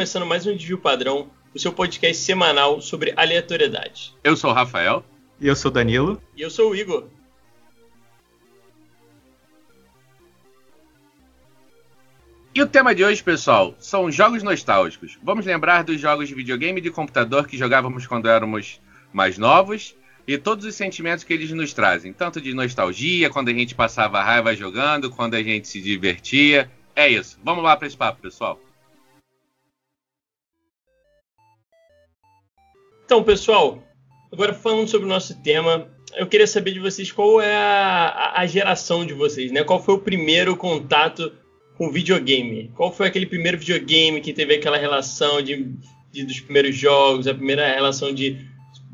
começando mais um Desvio Padrão, o seu podcast semanal sobre aleatoriedade. Eu sou o Rafael. E eu sou o Danilo. E eu sou o Igor. E o tema de hoje, pessoal, são jogos nostálgicos. Vamos lembrar dos jogos de videogame e de computador que jogávamos quando éramos mais novos e todos os sentimentos que eles nos trazem, tanto de nostalgia, quando a gente passava raiva jogando, quando a gente se divertia. É isso. Vamos lá para esse papo, pessoal. Então, pessoal, agora falando sobre o nosso tema, eu queria saber de vocês qual é a, a geração de vocês, né? Qual foi o primeiro contato com videogame? Qual foi aquele primeiro videogame que teve aquela relação de, de, dos primeiros jogos, a primeira relação de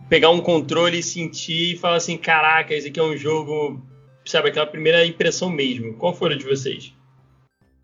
pegar um controle e sentir e falar assim, caraca, esse aqui é um jogo, sabe, aquela primeira impressão mesmo. Qual foi a de vocês?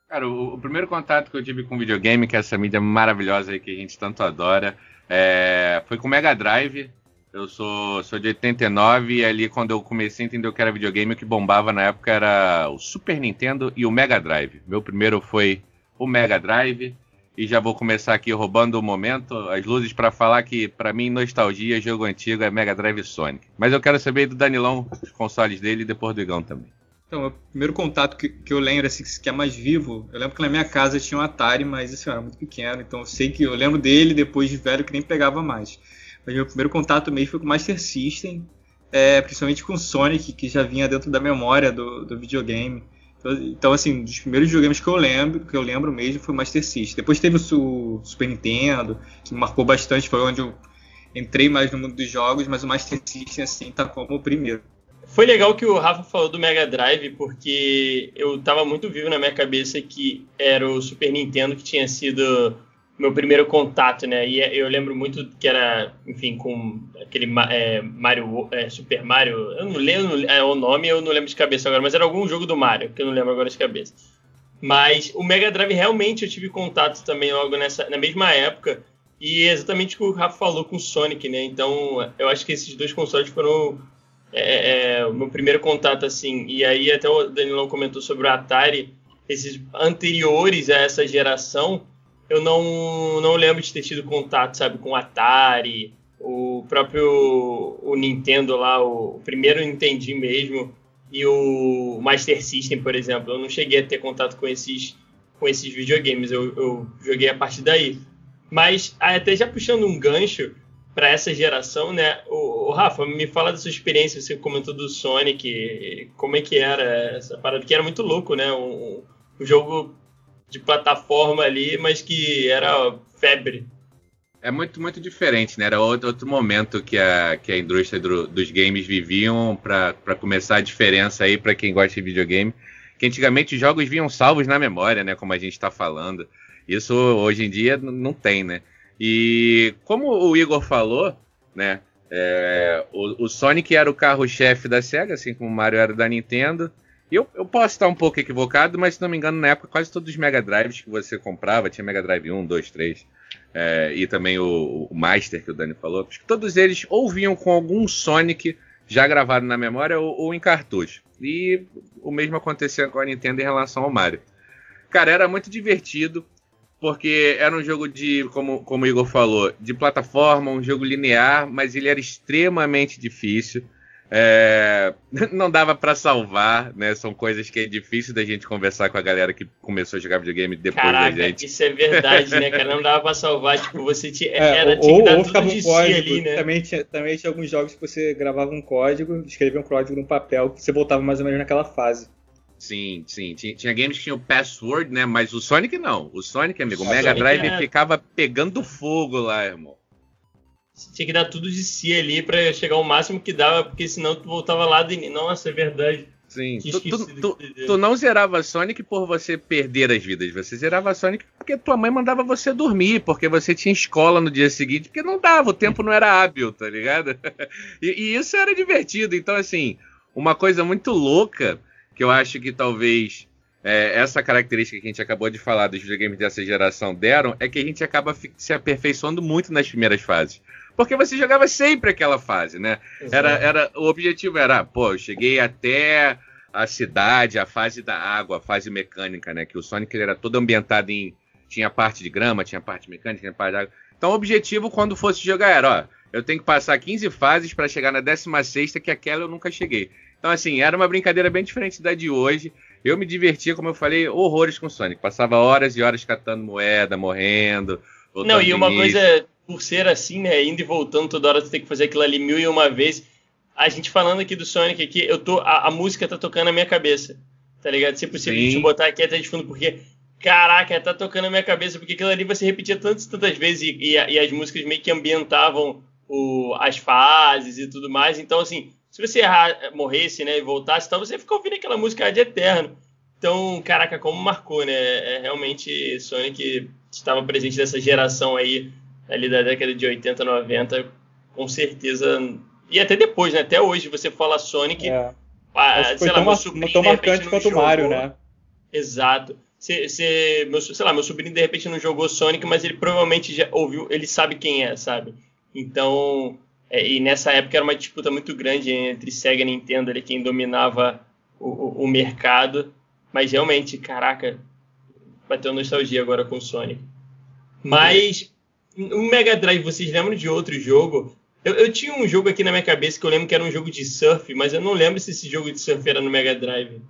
Cara, o, o, primeiro contato que eu tive com videogame, que é essa mídia maravilhosa aí que a gente tanto adora, é, foi com Mega Drive. Eu sou, sou de 89 e ali quando eu comecei a entender o que era videogame, o que bombava na época era o Super Nintendo e o Mega Drive. Meu primeiro foi o Mega Drive e já vou começar aqui roubando o momento, as luzes para falar que para mim nostalgia, jogo antigo é Mega Drive Sonic. Mas eu quero saber do Danilão, os consoles dele e depois do Igão também. Então, o primeiro contato que, que eu lembro, assim, que é mais vivo, eu lembro que na minha casa tinha um Atari, mas assim, eu era muito pequeno, então eu sei que eu lembro dele depois de velho que nem pegava mais. Mas meu primeiro contato mesmo foi com o Master System, é, principalmente com o Sonic, que já vinha dentro da memória do, do videogame. Então, então, assim, dos primeiros videogames que eu lembro, que eu lembro mesmo, foi o Master System. Depois teve o, o Super Nintendo, que me marcou bastante, foi onde eu entrei mais no mundo dos jogos, mas o Master System, assim, tá como o primeiro. Foi legal que o Rafa falou do Mega Drive, porque eu tava muito vivo na minha cabeça que era o Super Nintendo que tinha sido meu primeiro contato, né? E eu lembro muito que era, enfim, com aquele é, Mario, é, Super Mario, eu não lembro é, o nome, eu não lembro de cabeça agora, mas era algum jogo do Mario, que eu não lembro agora de cabeça. Mas o Mega Drive realmente eu tive contato também logo nessa, na mesma época, e é exatamente o que o Rafa falou com o Sonic, né? Então eu acho que esses dois consoles foram é, é, o meu primeiro contato, assim. E aí até o Danilão comentou sobre o Atari, esses anteriores a essa geração eu não, não lembro de ter tido contato, sabe, com o Atari, o próprio o Nintendo lá, o, o primeiro Nintendo mesmo, e o Master System, por exemplo. Eu não cheguei a ter contato com esses, com esses videogames, eu, eu joguei a partir daí. Mas até já puxando um gancho para essa geração, né? O, o, Rafa, me fala da sua experiência, você comentou do Sonic, como é que era essa parada, que era muito louco, né? Um, um jogo de plataforma ali, mas que era febre. É muito, muito diferente, né? Era outro, outro momento que a, que a indústria do, dos games viviam para começar a diferença aí para quem gosta de videogame. Que antigamente os jogos vinham salvos na memória, né? Como a gente está falando. Isso hoje em dia não tem, né? E como o Igor falou, né? É, o, o, Sonic era o carro-chefe da SEGA, assim como o Mario era da Nintendo. Eu, eu posso estar um pouco equivocado, mas se não me engano, na época, quase todos os Mega Drives que você comprava, tinha Mega Drive 1, 2, 3, é, e também o, o, Master que o Dani falou, acho que todos eles ou vinham com algum Sonic já gravado na memória ou, ou em cartucho. E o mesmo acontecia com a Nintendo em relação ao Mario. Cara, era muito divertido, porque era um jogo de, como, como o Igor falou, de plataforma, um jogo linear, mas ele era extremamente difícil. É, não dava para salvar, né? São coisas que é difícil da gente conversar com a galera que começou a jogar videogame depois Caraca, da gente. Isso é verdade, né, cara? Não dava pra salvar, tipo, você tinha, é, era, tinha ou, ou ficava um código. ali, né? Também tinha, também tinha alguns jogos que você gravava um código, escrevia um código num papel, que você voltava mais ou menos naquela fase. Sim, sim. Tinha, tinha games que tinham password, né? Mas o Sonic não. O Sonic, amigo, o Mega Drive ficava pegando fogo lá, irmão tinha que dar tudo de si ali para chegar ao máximo que dava, porque senão tu voltava lá de. Nossa, é verdade. Sim, tu, tu, tu, tu, não zerava Sonic por você perder as vidas, você zerava Sonic porque tua mãe mandava você dormir, porque você tinha escola no dia seguinte, porque não dava, o tempo não era hábil, tá ligado? e, e isso era divertido, então assim, uma coisa muito louca que eu acho que talvez é, essa característica que a gente acabou de falar dos videogames dessa geração deram é que a gente acaba se aperfeiçoando muito nas primeiras fases porque você jogava sempre aquela fase, né? Era, era, o objetivo era, pô, eu cheguei até a cidade, a fase da água, a fase mecânica, né? Que o Sonic ele era todo ambientado em tinha parte de grama, tinha parte mecânica, tinha parte de água. Então o objetivo quando fosse jogar era, ó, eu tenho que passar 15 fases para chegar na 16 que aquela eu nunca cheguei. Então assim, era uma brincadeira bem diferente da de hoje. Eu me divertia, como eu falei, horrores com Sonic. Passava horas e horas catando moeda, morrendo. Não, e uma coisa, por ser assim, né, indo e voltando toda hora, você tem que fazer aquilo ali mil e uma vezes. A gente falando aqui do Sonic aqui, eu tô, a, a música tá tocando na minha cabeça, tá ligado? Se possível, Sim. a gente botar aqui até de fundo, porque caraca, tá tocando na minha cabeça, porque aquilo ali você repetia tantas tantas vezes e, e, e as músicas meio que ambientavam o, as fases e tudo mais. Então, assim, se você errar, morresse, né, e voltasse, então você fica ouvindo aquela música de eterno. Então, caraca, como marcou, né? É, realmente Sonic estava presente nessa geração aí, ali da década de 80, 90, com certeza. E até depois, né? Até hoje você fala Sonic. É. Ah, sei lá, tão, meu sobrinho, tão marcante quanto o Mario, né? Exato. Se, se, meu, sei lá, meu sobrinho de repente não jogou Sonic, mas ele provavelmente já ouviu, ele sabe quem é, sabe? Então, é, e nessa época era uma disputa muito grande entre Sega e Nintendo, ali, quem dominava o, o, o mercado. Mas realmente, caraca, bateu nostalgia agora com o Sonic. Mas, o Mega Drive, vocês lembram de outro jogo? Eu, eu, tinha um jogo aqui na minha cabeça que eu lembro que era um jogo de surf, mas eu não lembro se esse jogo de surf era no Mega Drive.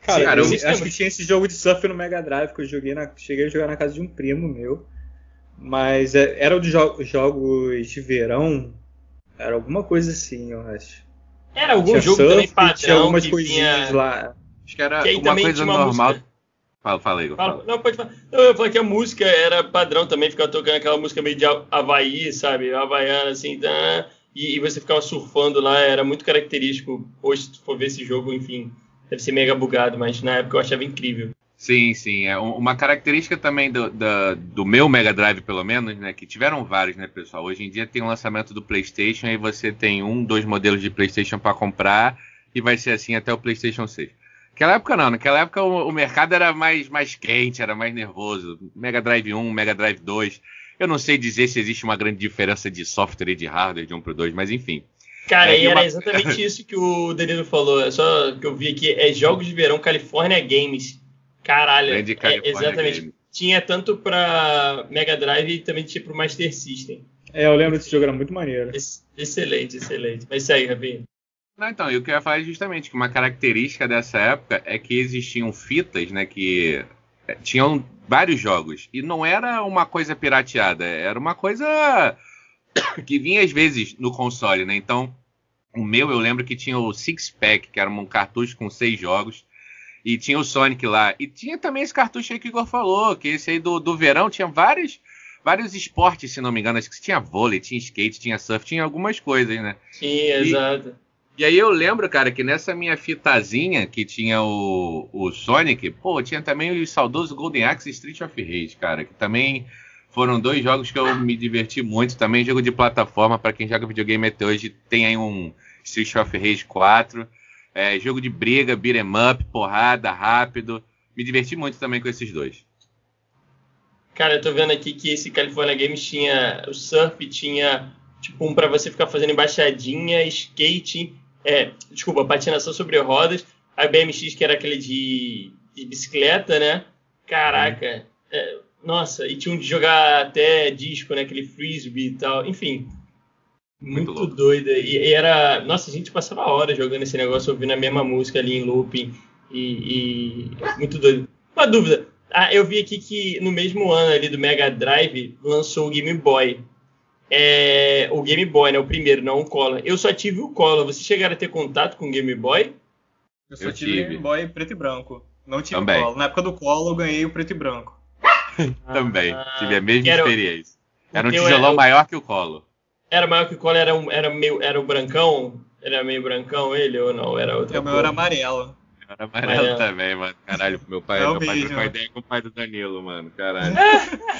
Cara, Cara eu, eu acho que tinha esse jogo de surf no Mega Drive, que eu joguei na, cheguei a jogar na casa de um primo meu. Mas é, era o de jo jogos de verão. Era alguma coisa assim, eu acho. Era algum tinha jogo surf, também padrão tinha algumas coisinhas tinha... lá. Acho que era que uma coisa uma normal. Música... Fala, fala. Não, pode falar. Não, eu falei que a música era padrão também, ficava tocando aquela música meio de Havaí, sabe? Havaiana, assim, tá? e, e, você ficava surfando lá, era muito característico. Hoje, se tu for ver esse jogo, enfim, deve ser mega bugado, mas na época eu achava incrível. Sim, sim. É uma característica também do, do, do, meu Mega Drive, pelo menos, né? Que tiveram vários, né, pessoal? Hoje em dia tem o lançamento do PlayStation e você tem um, dois modelos de PlayStation para comprar e vai ser assim até o PlayStation 6. Naquela época não, naquela época o, o, mercado era mais, mais quente, era mais nervoso. Mega Drive 1, Mega Drive 2. Eu não sei dizer se existe uma grande diferença de software e de hardware de um para 2, mas enfim. Cara, é, e era uma... exatamente isso que o Danilo falou. É só que eu vi aqui, é Jogos de Verão California Games. Caralho, é, exatamente. Games. Tinha tanto para Mega Drive e também tinha para o Master System. É, eu lembro desse jogo, era muito maneiro. Excelente, excelente. Mas segue, Rabinho. Não, então, eu queria falar justamente que uma característica dessa época é que existiam fitas, né, que é, tinham vários jogos e não era uma coisa pirateada, era uma coisa que vinha às vezes no console, né? Então, o meu eu lembro que tinha o Six Pack, que era um cartucho com seis jogos, e tinha o Sonic lá. E tinha também esse cartucho aí que o Igor falou, que esse aí do, do verão tinha vários, vários esportes, se não me engano. Acho que tinha vôlei, tinha skate, tinha surf, tinha algumas coisas, né? Sim, exato. E aí eu lembro, cara, que nessa minha fitazinha que tinha o, o Sonic, pô, tinha também o saudoso Golden Axe e Street of Rage, cara, que também foram dois jogos que eu me diverti muito. Também jogo de plataforma, para quem joga videogame até hoje, tem aí um Street of Rage 4. É, jogo de briga, beat'em up, porrada, rápido. Me diverti muito também com esses dois. Cara, eu tô vendo aqui que esse California Games tinha. O surf tinha tipo um para você ficar fazendo embaixadinha, skate, é, desculpa, patinação sobre rodas. A BMX, que era aquele de, de bicicleta, né? Caraca. É, nossa, e tinha um de jogar até disco, né? Aquele frisbee e tal. Enfim, muito, muito doido. E, e, era. Nossa, a gente passava horas jogando esse negócio, ouvindo a mesma música ali em looping. E. e... Muito doido. Uma dúvida. Ah, eu vi aqui que no mesmo ano ali do Mega Drive lançou o Game Boy. É, o Game Boy, né? O primeiro, não o Color. Eu só tive o Color. Vocês chegaram a ter contato com o Game Boy? Eu só eu tive, tive Game Boy preto e branco. Não tive Também. o Color. Na época do Color eu ganhei o preto e branco. Também, ah, tive a mesma era, experiência. Era um tijolão era, maior que o colo. Era maior que o colo, era, um, era, meio, era o brancão? Era meio brancão ele ou não? Era outro. O meu era amarelo. Era amarelo, amarelo, também, mano. Caralho, meu pai, é meu pai trocou ideia com o pai do Danilo, mano. Caralho.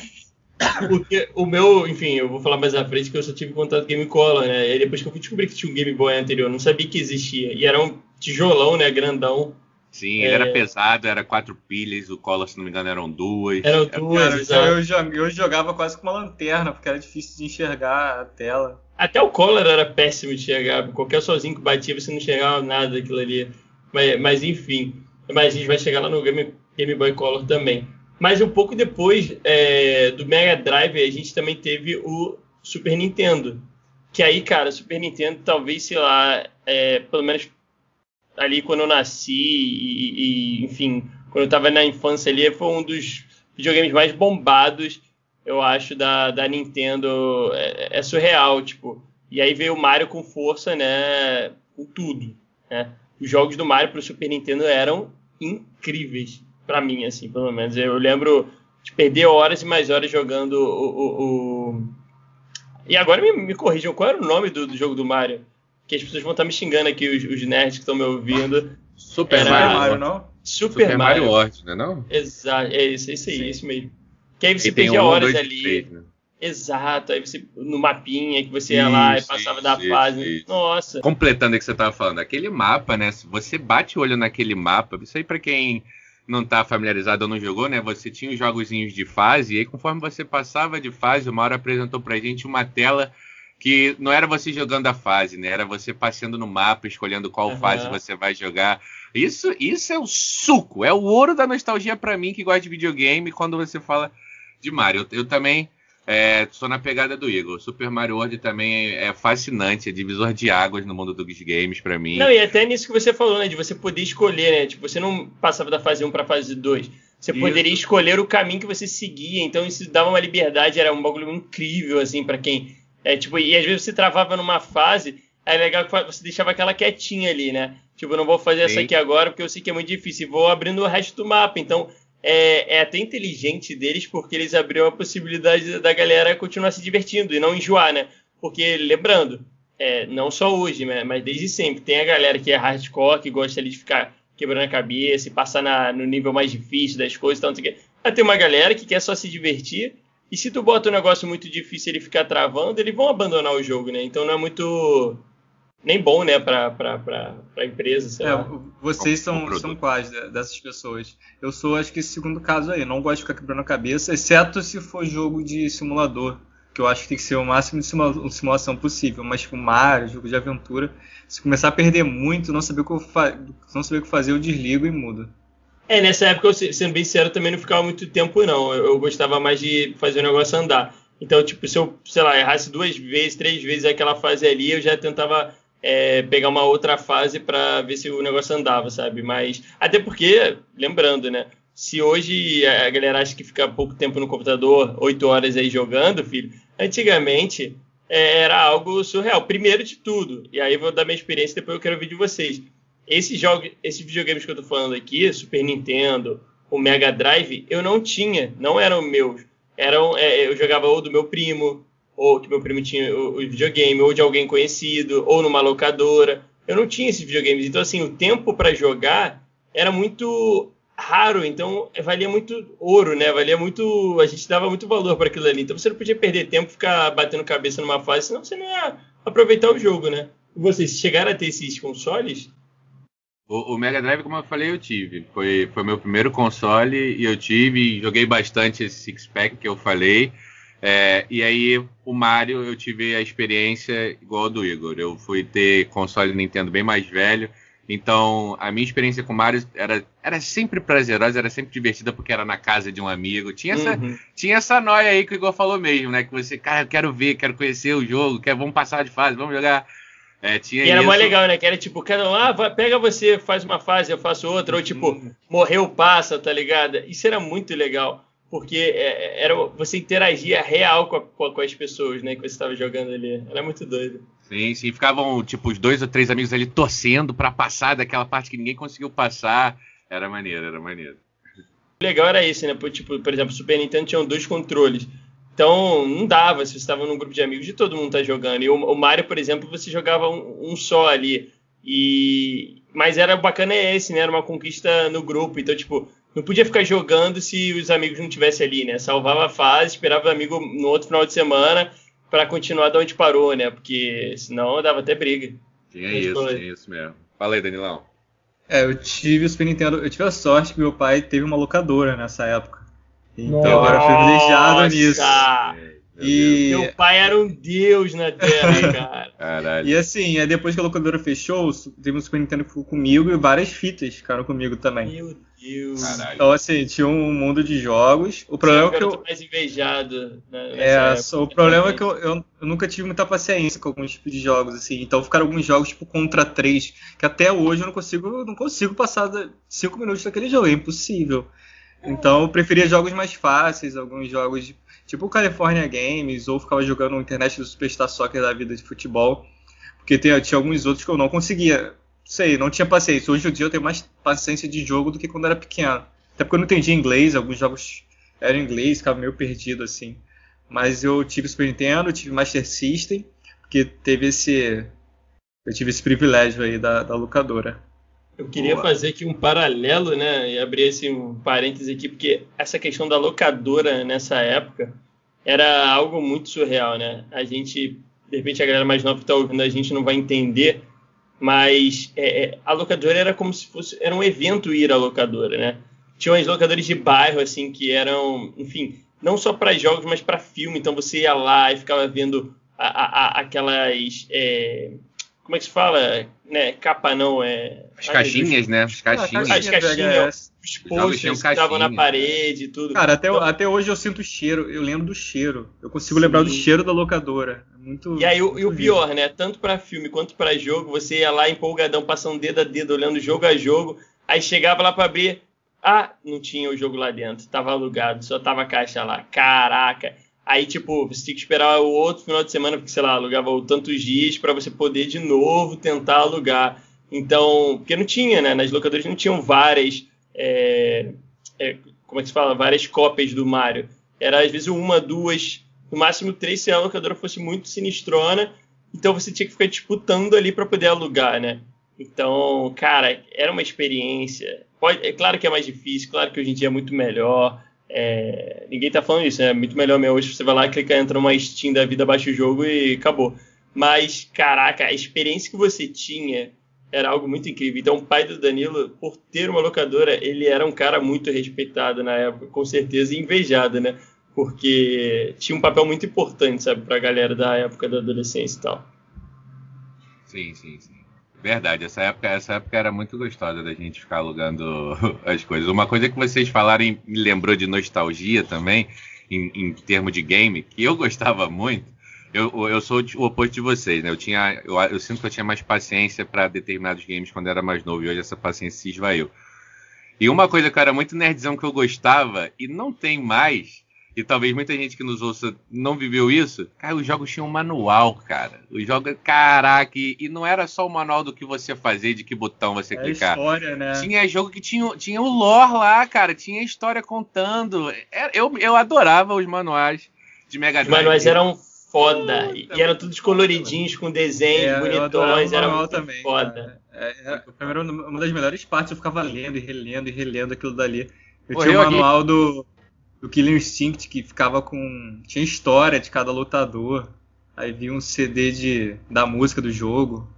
Porque o meu, enfim, eu vou falar mais à frente que eu só tive contato com Game Color, né? E depois que eu descobri que tinha um Game Boy anterior, não sabia que existia. E era um tijolão, né? Grandão. Sim, é... era pesado, era quatro pilhas, o Collor, se não me engano, eram duas. Eram duas, cara, eu, eu, jogava quase com uma lanterna, porque era difícil de enxergar a tela. Até o Collor era péssimo de enxergar, qualquer sozinho que batia você não enxergava nada daquilo ali. Mas, mas enfim, mas a gente vai chegar lá no Game, Game Boy Color também. Mas um pouco depois é, do Mega Drive, a gente também teve o Super Nintendo. Que aí, cara, Super Nintendo, talvez, sei lá, é, pelo menos ali quando eu nasci e, e, enfim, quando eu tava na infância ali, foi um dos videogames mais bombados, eu acho, da, da Nintendo. É, é surreal, tipo. E aí veio o Mario com força, né? Com tudo, né? Os jogos do Mario pro Super Nintendo eram incríveis para mim, assim, pelo menos. Eu lembro de perder horas e mais horas jogando o. o, o... E agora me, me, corrijam, qual era o nome do, do, jogo do Mario? Que as pessoas vão estar me xingando aqui, os, os nerds que estão me ouvindo. Super era... Mario, não? Super, Super Mario. World, não é não? Exato, é isso, é isso aí, Sim. isso mesmo. Que aí você e perdia um, horas ali. Três, né? Exato, aí você no mapinha que você ia isso, lá e passava isso, da fase. Isso. Nossa. Completando o que você estava falando, aquele mapa, né? Se você bate o olho naquele mapa, isso aí para quem não tá familiarizado ou não jogou, né? Você tinha os jogozinhos de fase, e aí conforme você passava de fase, o Mauro apresentou pra gente uma tela que não era você jogando a fase, né? Era você passando no mapa, escolhendo qual uhum. fase você vai jogar. Isso, isso é o suco, é o ouro da nostalgia para mim que gosta de videogame quando você fala de Mario. Eu, eu também é, sou na pegada do Igor. Super Mario World também é, fascinante, é divisor de águas no mundo dos games para mim. Não, e até nisso que você falou, né? De você poder escolher, né? Tipo, você não passava da fase 1 pra fase 2. Você isso. poderia escolher o caminho que você seguia, então isso dava uma liberdade, era um bagulho incrível, assim, para quem. É, tipo, e às vezes você travava numa fase, é legal que você deixava aquela quietinha ali, né? Tipo, não vou fazer Sim. essa aqui agora porque eu sei que é muito difícil, e vou abrindo o resto do mapa. Então, é, é, até inteligente deles porque eles abriram a possibilidade da galera continuar se divertindo e não enjoar, né? Porque, lembrando, é, não só hoje, né, mas desde sempre, tem a galera que é hardcore, que gosta ali de ficar quebrando a cabeça e passar na, no nível mais difícil das coisas, tal, não sei o quê. Mas tem uma galera que quer só se divertir e se tu bota um negócio muito difícil e ele ficar travando, eles vão abandonar o jogo, né? Então não é muito nem bom, né, para a empresa, sei é, lá. Vocês são, são quais dessas pessoas? Eu sou, acho que esse segundo caso aí. Não gosto de ficar quebrando a cabeça, exceto se for jogo de simulador, que eu acho que tem que ser o máximo de simula simulação possível. Mas, tipo, Mario, jogo de aventura, se começar a perder muito, não saber o que, eu não saber o que fazer, eu desligo e mudo. É, nessa época, eu, sendo bem sincero, também não ficava muito tempo, não. Eu, eu gostava mais de fazer o negócio andar. Então, tipo, se eu, sei lá, errasse duas vezes, três vezes aquela fase ali, eu já tentava é, pegar uma outra fase para ver se o negócio andava, sabe? Mas até porque, lembrando, né? Se hoje a galera acha que fica pouco tempo no computador, oito horas aí jogando, filho, antigamente é, era algo surreal. Primeiro de tudo, e aí eu vou dar minha experiência, depois eu quero ouvir de vocês. Esses jogos, esses videogames que eu tô falando aqui, Super Nintendo, o Mega Drive, eu não tinha, não eram meus. Eram, é, eu jogava ou do meu primo, ou que meu primo tinha o, videogame, ou de alguém conhecido, ou numa locadora. Eu não tinha esses videogames. Então, assim, o tempo para jogar era muito raro, então valia muito ouro, né? Valia muito. A gente dava muito valor para aquilo ali. Então você não podia perder tempo, ficar batendo cabeça numa fase, senão você não ia aproveitar o jogo, né? Vocês chegaram a ter esses consoles? O, o, Mega Drive, como eu falei, eu tive. Foi, foi meu primeiro console e eu tive. Joguei bastante esse Six Pack que eu falei. É, e aí, o Mario, eu tive a experiência igual a do Igor. Eu fui ter console Nintendo bem mais velho. Então, a minha experiência com Mario era, era sempre prazerosa, era sempre divertida, porque era na casa de um amigo. Tinha essa, uhum. tinha essa noia aí que o Igor falou mesmo, né? Que você, cara, eu quero ver, quero conhecer o jogo, quer, vamos passar de fase, vamos jogar. É, tinha e era mais legal, né? Que era tipo, cada um, ah, pega você, faz uma fase, eu faço outra, ou tipo, uhum. morreu, passa, tá ligado? Isso era muito legal porque é, era, você interagia real com, a, com, as pessoas, né, que você estava jogando ali. Era muito doido. Sim, sim. Ficavam, tipo, os dois ou três amigos ali torcendo para passar daquela parte que ninguém conseguiu passar. Era maneiro, era maneiro. O legal era isso, né? Tipo, por exemplo, o Super Nintendo tinha dois controles. Então, não dava se você estava num grupo de amigos de todo mundo tá jogando. E o, o Mario, por exemplo, você jogava um, um só ali. E... Mas era bacana esse, né? Era uma conquista no grupo. Então, tipo, não podia ficar jogando se os amigos não estivessem ali, né? Salvava a fase, esperava o amigo no outro final de semana para continuar de onde parou, né? Porque senão dava até briga. Tinha isso, falou. tinha isso mesmo. Fala aí, Danilão. É, eu tive o Super Nintendo, eu tive a sorte que meu pai teve uma locadora nessa época. Então Nossa. agora eu fui privilegiado nisso. E... Meu pai era um deus na Terra, cara. Caralho. E assim, é depois que a locadora fechou, teve um Super Nintendo que ficou comigo e várias fitas ficaram comigo também. Meu Deus. Caralho. Então, assim, tinha um mundo de jogos. O problema é que eu. mais invejado. Né, é, o problema é que eu, eu, eu, nunca tive muita paciência com alguns tipos de jogos, assim. Então ficaram alguns jogos, tipo Contra 3, que até hoje eu não consigo, não consigo passar 5 minutos daquele jogo. É impossível. Então eu preferia jogos mais fáceis, alguns jogos tipo California Games, ou ficava jogando na internet do Superstar Soccer da vida de futebol. Porque tinha, tinha alguns outros que eu não conseguia. Sei, não tinha paciência. Hoje em dia eu tenho mais paciência de jogo do que quando era pequeno. Até porque eu não entendia inglês, alguns jogos eram em inglês, ficava meio perdido assim. Mas eu tive Super Nintendo, tive Master System, porque teve esse. Eu tive esse privilégio aí da, da locadora. Eu queria Boa. fazer aqui um paralelo, né? E abrir esse um parêntese aqui, porque essa questão da locadora nessa época era algo muito surreal, né? A gente, de repente, a galera mais nova que está ouvindo a gente não vai entender, mas é, é, a locadora era como se fosse. Era um evento ir à locadora, né? Tinha as locadoras de bairro, assim, que eram, enfim, não só para jogos, mas para filme. Então você ia lá e ficava vendo a, a, a, aquelas. É, como é que se fala? Né, capa não, é. As caixinhas, né? As caixinhas. As caixinhas, os posters que estavam na parede e tudo. Cara, até, então, até hoje eu sinto o cheiro, eu lembro do cheiro. Eu consigo sim. lembrar do cheiro da locadora. É muito, e aí, muito e o pior, né? Tanto para filme quanto para jogo, você ia lá empolgadão, passando dedo a dedo, olhando jogo a jogo. Aí chegava lá para abrir. Ah, não tinha o jogo lá dentro, tava alugado, só tava a caixa lá. Caraca. Aí, tipo, você tinha que esperar o outro final de semana, porque, sei lá, alugava tantos dias para você poder de novo tentar alugar. Então, porque não tinha, né? Nas locadoras não tinham várias. É, é, como é que se fala? Várias cópias do Mario. Era às vezes uma, duas, no máximo três se a locadora fosse muito sinistrona. Então você tinha que ficar disputando ali para poder alugar, né? Então, cara, era uma experiência. Pode, é claro que é mais difícil, claro que hoje em dia é muito melhor. É, ninguém tá falando isso, né? É muito melhor mesmo. Hoje você vai lá, clica, entra numa Steam da vida, baixa o jogo e acabou. Mas, caraca, a experiência que você tinha era algo muito incrível. Então, o pai do Danilo, por ter uma locadora, ele era um cara muito respeitado na época, com certeza, e invejado, né? Porque tinha um papel muito importante, sabe, pra galera da época da adolescência e tal. Sim, sim, sim. Verdade, essa época, essa época era muito gostosa da gente ficar alugando as coisas. Uma coisa que vocês falaram me lembrou de nostalgia também, em, em termos de game, que eu gostava muito. Eu, eu sou o oposto de vocês, né? Eu, tinha, eu, eu sinto que eu tinha mais paciência para determinados games quando era mais novo, e hoje essa paciência se esvaiu. E uma coisa que era muito nerdzão que eu gostava, e não tem mais, e talvez muita gente que nos ouça não viveu isso, cara, os jogos tinham um manual, cara. Os jogos, caraca, e, e não era só o manual do que você fazer, de que botão você é clicar. História, né? Tinha jogo que tinha, tinha o lore lá, cara, tinha história contando. É, eu, eu adorava os manuais de Mega Drive. Os manuais eram foda. Uh, e eram todos coloridinhos, com desenhos é, bonitões, era muito também, foda. É, é, era uma das melhores partes, eu ficava lendo e relendo e relendo aquilo dali. Eu tinha o manual do do Killer Instinct que ficava com. tinha história de cada lutador. Aí vi um CD de, da música do jogo.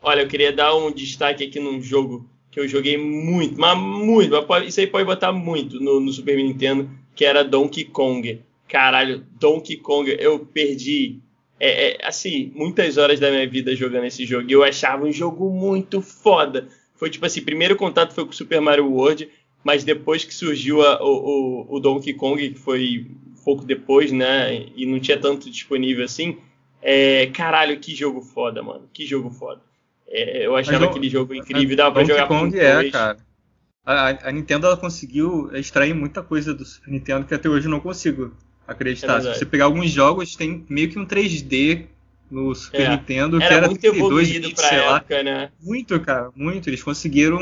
Olha, eu queria dar um destaque aqui num jogo que eu joguei muito, mas muito, mas isso aí pode botar muito no, no Super Nintendo, que era Donkey Kong. Caralho, Donkey Kong, eu perdi é, é, assim, muitas horas da minha vida jogando esse jogo. E eu achava um jogo muito foda. Foi tipo assim, primeiro contato foi com Super Mario World mas depois que surgiu a, o, o, Donkey Kong, que foi pouco depois, né, e não tinha tanto disponível assim, é, caralho, que jogo foda, mano, que jogo foda. É, eu achava mas, aquele jogo incrível, dava pra jogar Kong com é, cara. A, a, Nintendo ela conseguiu extrair muita coisa do Super Nintendo que até hoje eu não consigo acreditar. É Se você pegar alguns jogos, tem meio que um 3D no Super é, Nintendo, era que era muito 32 evoluído bits, pra época, lá. né? Muito, cara, muito. Eles conseguiram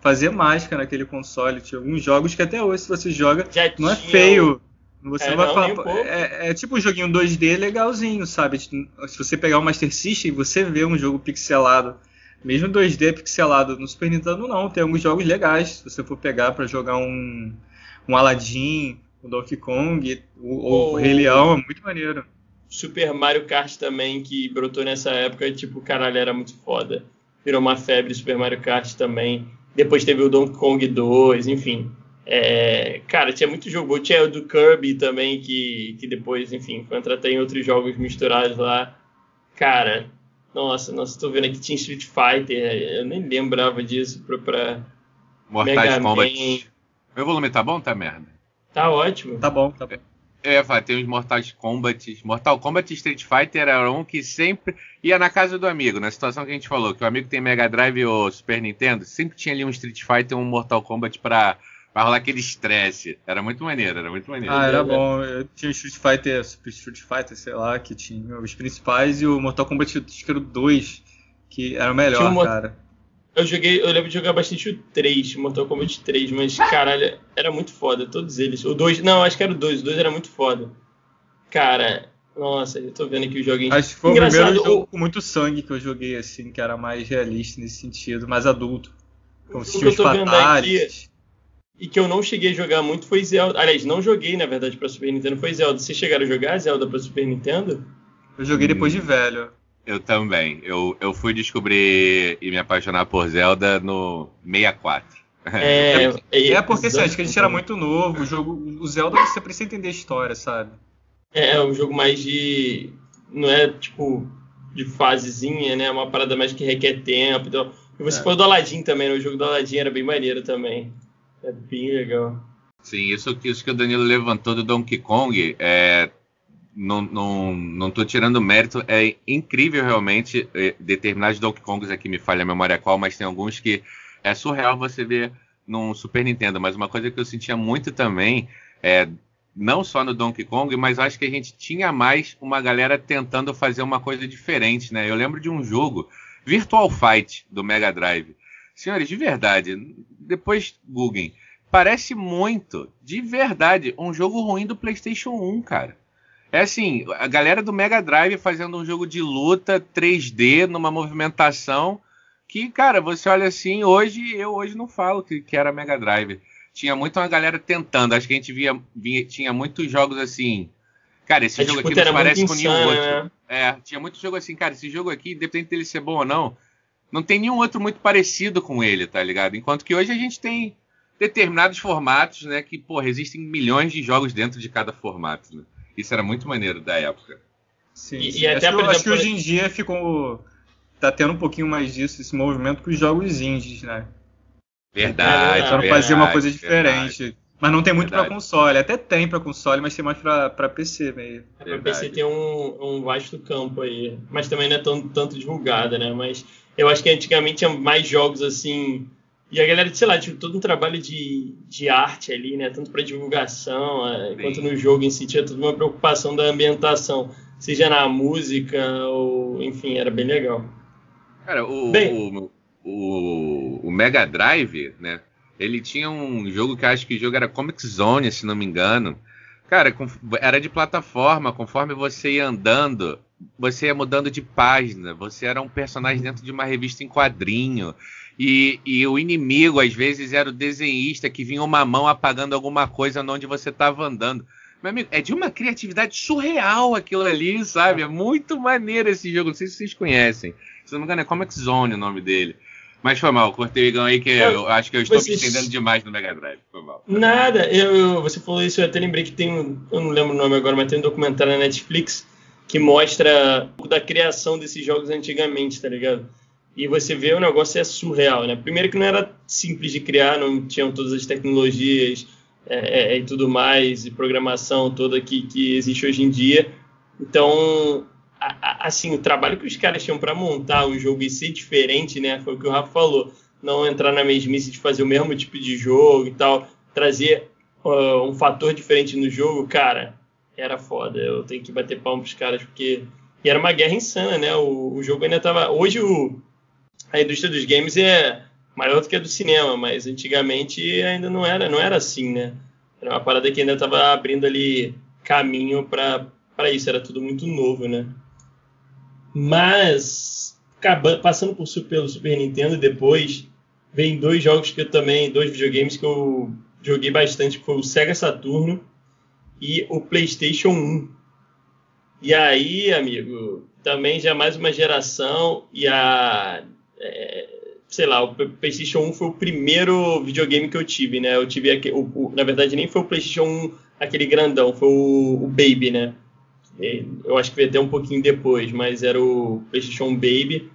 fazer mágica naquele console. Tinha alguns jogos que até hoje, se você joga, Já não é feio. Você é, não vai não, falar. É, é, tipo um joguinho 2D legalzinho, sabe? Se você pegar o Master System, você vê um jogo pixelado. Mesmo 2D pixelado no Super Nintendo, não. Tem alguns jogos legais. Se você for pegar para jogar um, um Aladdin, o Donkey Kong, o, o Rei Leão, é muito maneiro. Super Mario Kart também, que brotou nessa época, tipo, caralho, era muito foda. Virou uma febre Super Mario Kart também. Depois teve o Donkey Kong 2, enfim. É, cara, tinha muito jogo. Tinha o do Kirby também, que, que depois, enfim, foi entrar até em outros jogos misturados lá. Cara, nossa, nossa, tô vendo aqui tinha Street Fighter. Eu nem lembrava disso pra. pra Mortais Mega Kombat. Man. Meu volume tá bom tá merda? Tá ótimo. Tá bom, tá bom. É, vai, tem os Mortais Kombat. Mortal Kombat e Street Fighter era um que sempre ia na casa do amigo, na situação que a gente falou, que o amigo tem Mega Drive ou Super Nintendo, sempre tinha ali um Street Fighter e um Mortal Kombat pra, pra rolar aquele estresse. Era muito maneiro, era muito maneiro. Ah, era bom. Eu tinha Street Fighter, Super Street Fighter, sei lá, que tinha os principais, e o Mortal Kombat acho que era o 2, que era o melhor, um cara. Eu joguei, eu lembro de jogar bastante o 3, Mortal Kombat 3, mas caralho, era muito foda, todos eles. O 2, não, acho que era o 2, o 2 era muito foda. Cara, nossa, eu tô vendo aqui os joguinhos. Acho que foi Engraçado, o primeiro jogo com muito sangue que eu joguei, assim, que era mais realista nesse sentido, mais adulto. Como se os fatales. e que eu não cheguei a jogar muito foi Zelda. Aliás, não joguei, na verdade, pra Super Nintendo, foi Zelda. Vocês chegaram a jogar Zelda pra Super Nintendo? Eu joguei depois de velho. Eu também. Eu, eu fui descobrir e me apaixonar por Zelda no 64. É, é, é, é porque assim, acho que a gente era muito novo. O, jogo, o Zelda você precisa entender a história, sabe? É, é um jogo mais de. Não é tipo de fasezinha, né? É uma parada mais que requer tempo. Então, e você é. falou do Aladdin também, né? O jogo do Aladdin era bem maneiro também. É bem legal. Sim, isso, isso que o Danilo levantou do Donkey Kong é, não, não, não tô tirando mérito, é incrível realmente. É, determinados Donkey Kongs aqui me falha a memória qual, mas tem alguns que é surreal você ver num Super Nintendo. Mas uma coisa que eu sentia muito também é não só no Donkey Kong, mas acho que a gente tinha mais uma galera tentando fazer uma coisa diferente, né? Eu lembro de um jogo, Virtual Fight, do Mega Drive. Senhores, de verdade, depois Google, parece muito, de verdade, um jogo ruim do PlayStation 1, cara. É assim, a galera do Mega Drive fazendo um jogo de luta 3D numa movimentação que, cara, você olha assim, hoje eu hoje não falo que, que era Mega Drive. Tinha muito uma galera tentando, acho que a gente via, via tinha muitos jogos assim. Cara, esse a jogo aqui não parece com nenhum outro. Né? É, tinha muito jogo assim, cara, esse jogo aqui, independente dele ser bom ou não, não tem nenhum outro muito parecido com ele, tá ligado? Enquanto que hoje a gente tem determinados formatos, né, que, porra, existem milhões de jogos dentro de cada formato, né? Isso era muito maneiro da época. Sim, e, sim. e até, acho, exemplo, acho que hoje em dia ficou. tá tendo um pouquinho mais disso, esse movimento com os jogos indies, né? Verdade. Só não fazer uma coisa diferente. Verdade. Mas não tem muito para console. Até tem para console, mas tem mais para PC meio. Para PC tem um, um vasto campo aí. Mas também não é tão, tanto divulgada, né? Mas eu acho que antigamente tinha mais jogos assim e a galera, sei lá, tipo, todo um trabalho de, de arte ali, né? Tanto para divulgação, é, quanto no jogo em si, tinha toda uma preocupação da ambientação, seja na música ou, enfim, era bem legal. Cara, o, bem, o, o, o, Mega Drive, né? Ele tinha um jogo que acho que o jogo era Comic Zone, se não me engano. Cara, era de plataforma, conforme você ia andando, você ia mudando de página, você era um personagem dentro de uma revista em quadrinho. E, e, o inimigo, às vezes, era o desenhista que vinha uma mão apagando alguma coisa onde você estava andando. Meu amigo, é de uma criatividade surreal aquilo ali, sabe? É muito maneiro esse jogo. Não sei se vocês conhecem. Se não me engano, é Comic Zone o nome dele. Mas foi mal, cortei o Igão aí que eu, eu acho que eu estou me estendendo demais no Mega Drive. Foi mal. Nada, eu, eu, você falou isso, eu até lembrei que tem um. Eu não lembro o nome agora, mas tem um documentário na Netflix que mostra um pouco da criação desses jogos antigamente, tá ligado? E você vê o negócio é surreal, né? Primeiro que não era simples de criar, não tinham todas as tecnologias é, é, e tudo mais, e programação toda que, que existe hoje em dia. Então, a, a, assim, o trabalho que os caras tinham para montar um jogo e ser diferente, né? Foi o que o Rafa falou. Não entrar na mesmice de fazer o mesmo tipo de jogo e tal, trazer uh, um fator diferente no jogo, cara, era foda. Eu tenho que bater palmas pros caras, porque. E era uma guerra insana, né? O, o jogo ainda tava. Hoje o a indústria dos games é maior do que a do cinema, mas antigamente ainda não era, não era assim, né? Era uma parada que ainda estava abrindo ali caminho para isso, era tudo muito novo, né? Mas, acabando, passando por, pelo Super Nintendo depois, vem dois jogos que eu também, dois videogames que eu joguei bastante, que foi o Sega Saturno e o PlayStation 1. E aí, amigo, também já mais uma geração e a é, sei lá, o PlayStation 1 foi o primeiro videogame que eu tive, né? Eu tive aquele, o, o, na verdade nem foi o PlayStation 1 aquele grandão, foi o, o Baby, né? Eu acho que veio até um pouquinho depois, mas era o PlayStation Baby.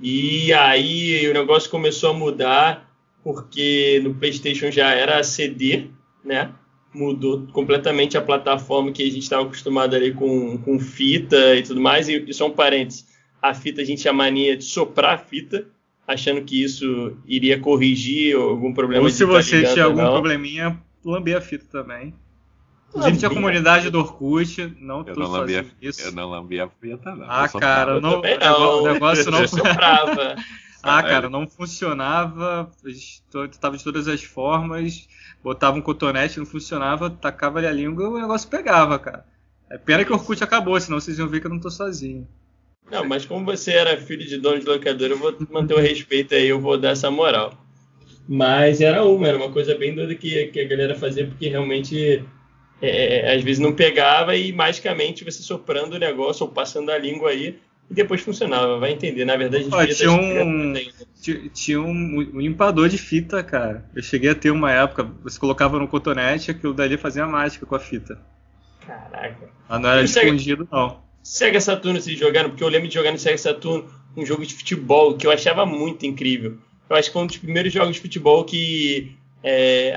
E aí o negócio começou a mudar porque no PlayStation já era CD, né? Mudou completamente a plataforma que a gente estava acostumado ali com, com fita e tudo mais. E, e só um parênteses: a fita a gente tinha mania de soprar a fita achando que isso iria corrigir algum problema. Ou se tá você tinha algum não. probleminha, lamber a fita também. Inclusive tinha a comunidade do Orkut, não eu não lambia, isso. Eu não lambia a fita, não. Ah, cara, não, não, o negócio não funcionava. ah, cara, não funcionava, estava de todas as formas, botava um cotonete, não funcionava, tacava ali a língua e o negócio pegava, cara. É pena que o Orkut acabou, senão vocês iam ver que eu não tô sozinho. Não, mas como você era filho de dono de locadora, eu vou manter o respeito aí, eu vou dar essa moral. Mas era uma, era uma coisa bem doida que, que a galera fazia, porque realmente é, às vezes não pegava e magicamente você soprando o negócio ou passando a língua aí e depois funcionava, vai entender. Na verdade, a gente tinha, um, tinha, tinha um, um, limpador de fita, cara. Eu cheguei a ter uma época, você colocava no cotonete, aquilo dali fazia mágica com a fita. Caraca. Mas não era escondido, não. Sega Saturno se jogando, porque eu lembro de jogar no Sega Saturno um jogo de futebol que eu achava muito incrível. Eu acho que foi um dos primeiros jogos de futebol que é,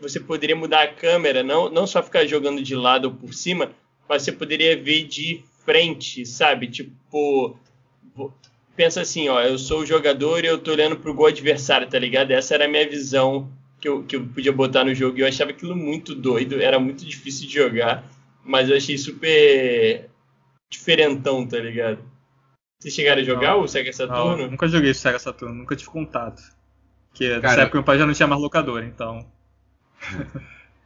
você poderia mudar a câmera, não, não só ficar jogando de lado ou por cima, mas você poderia ver de frente, sabe? Tipo, pensa assim, ó, eu sou o jogador e eu tô olhando pro gol adversário, tá ligado? Essa era a minha visão que eu, que eu podia botar no jogo. E eu achava aquilo muito doido, era muito difícil de jogar, mas eu achei super diferentão, tá ligado? Vocês chegaram a jogar não, o Sega Saturno? Não, nunca joguei o Sega Saturno, nunca tive contato. Porque Cara, nessa época meu pai já não tinha mais locador, então.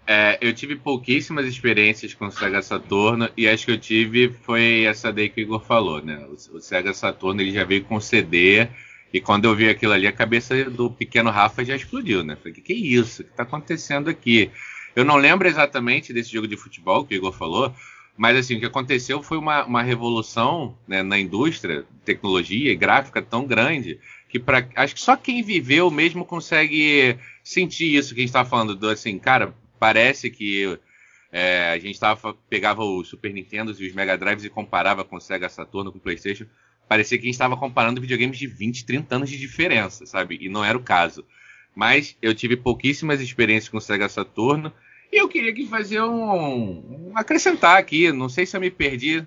é, eu tive pouquíssimas experiências com o Sega Saturno e acho que eu tive foi essa daí que o Igor falou, né? O, o Sega Saturno ele já veio com CD e quando eu vi aquilo ali a cabeça do pequeno Rafa já explodiu, né? Falei, que que é isso? O que tá acontecendo aqui? Eu não lembro exatamente desse jogo de futebol que o Igor falou, mas assim, o que aconteceu foi uma, uma revolução né, na indústria, tecnologia e gráfica tão grande que para acho que só quem viveu mesmo consegue sentir isso que a gente estava falando do assim, cara, parece que é, a gente tava, pegava os Super Nintendo e os Mega Drives e comparava com o Sega Saturno, com o PlayStation, parecia que a gente estava comparando videogames de 20, 30 anos de diferença, sabe? E não era o caso. Mas eu tive pouquíssimas experiências com o Sega Saturno e eu queria que fazer um, um, acrescentar aqui, não sei se eu me perdi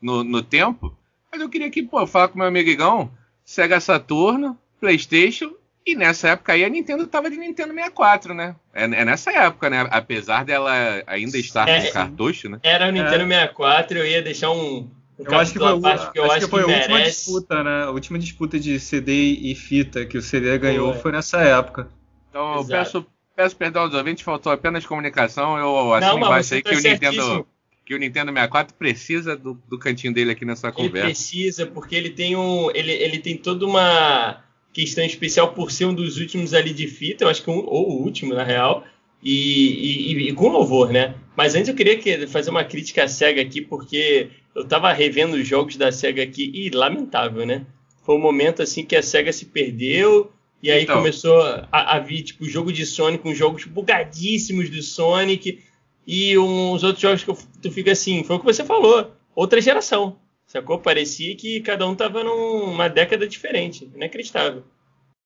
no, no tempo, mas eu queria que, pô, falar com meu amigão, Sega Saturno, PlayStation e nessa época aí a Nintendo tava de Nintendo 64, né? É, é nessa época, né? Apesar dela ainda estar é, com cartucho, né? Era o Nintendo é. 64, eu ia deixar um. um eu acho que foi, parte, acho, acho que foi que a última disputa, né? A última disputa de CD e fita que o CD ganhou foi, foi nessa época. Então Exato. eu peço Peço perdão aos ouvintes, faltou apenas comunicação. Eu assino Não, embaixo aí tá que o, Nintendo, que o Nintendo 64 precisa do, do cantinho dele aqui nessa conversa. Ele precisa, porque ele tem um. Ele, ele tem toda uma questão especial por ser um dos últimos ali de fita, eu acho que um, ou o último, na real. E, e, e, com louvor, né? Mas antes eu queria fazer uma crítica à SEGA aqui, porque eu tava revendo os jogos da SEGA aqui e lamentável, né? Foi um momento assim que a SEGA se perdeu, e aí então. começou a, a vir, tipo, jogo de Sonic, com jogos bugadíssimos do Sonic. E uns outros jogos que eu, tu fica assim, foi o que você falou, outra geração. Sacou? Parecia que cada um tava numa década diferente. Inacreditável.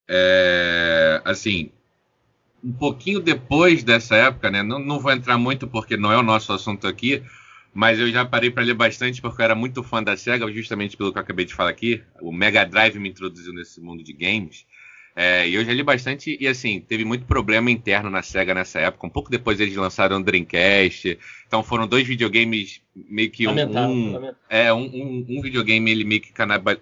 É, assim, um pouquinho depois dessa época, né? Não, não vou entrar muito porque não é o nosso assunto aqui, mas eu já parei para ler bastante porque eu era muito fã da Sega, justamente pelo que eu acabei de falar aqui. O Mega Drive me introduziu nesse mundo de games. É, e eu já li bastante, e assim, teve muito problema interno na SEGA nessa época. Um pouco depois eles lançaram o Dreamcast. Então foram dois videogames meio que um. um é, um, um, um, videogame ele meio que canibal,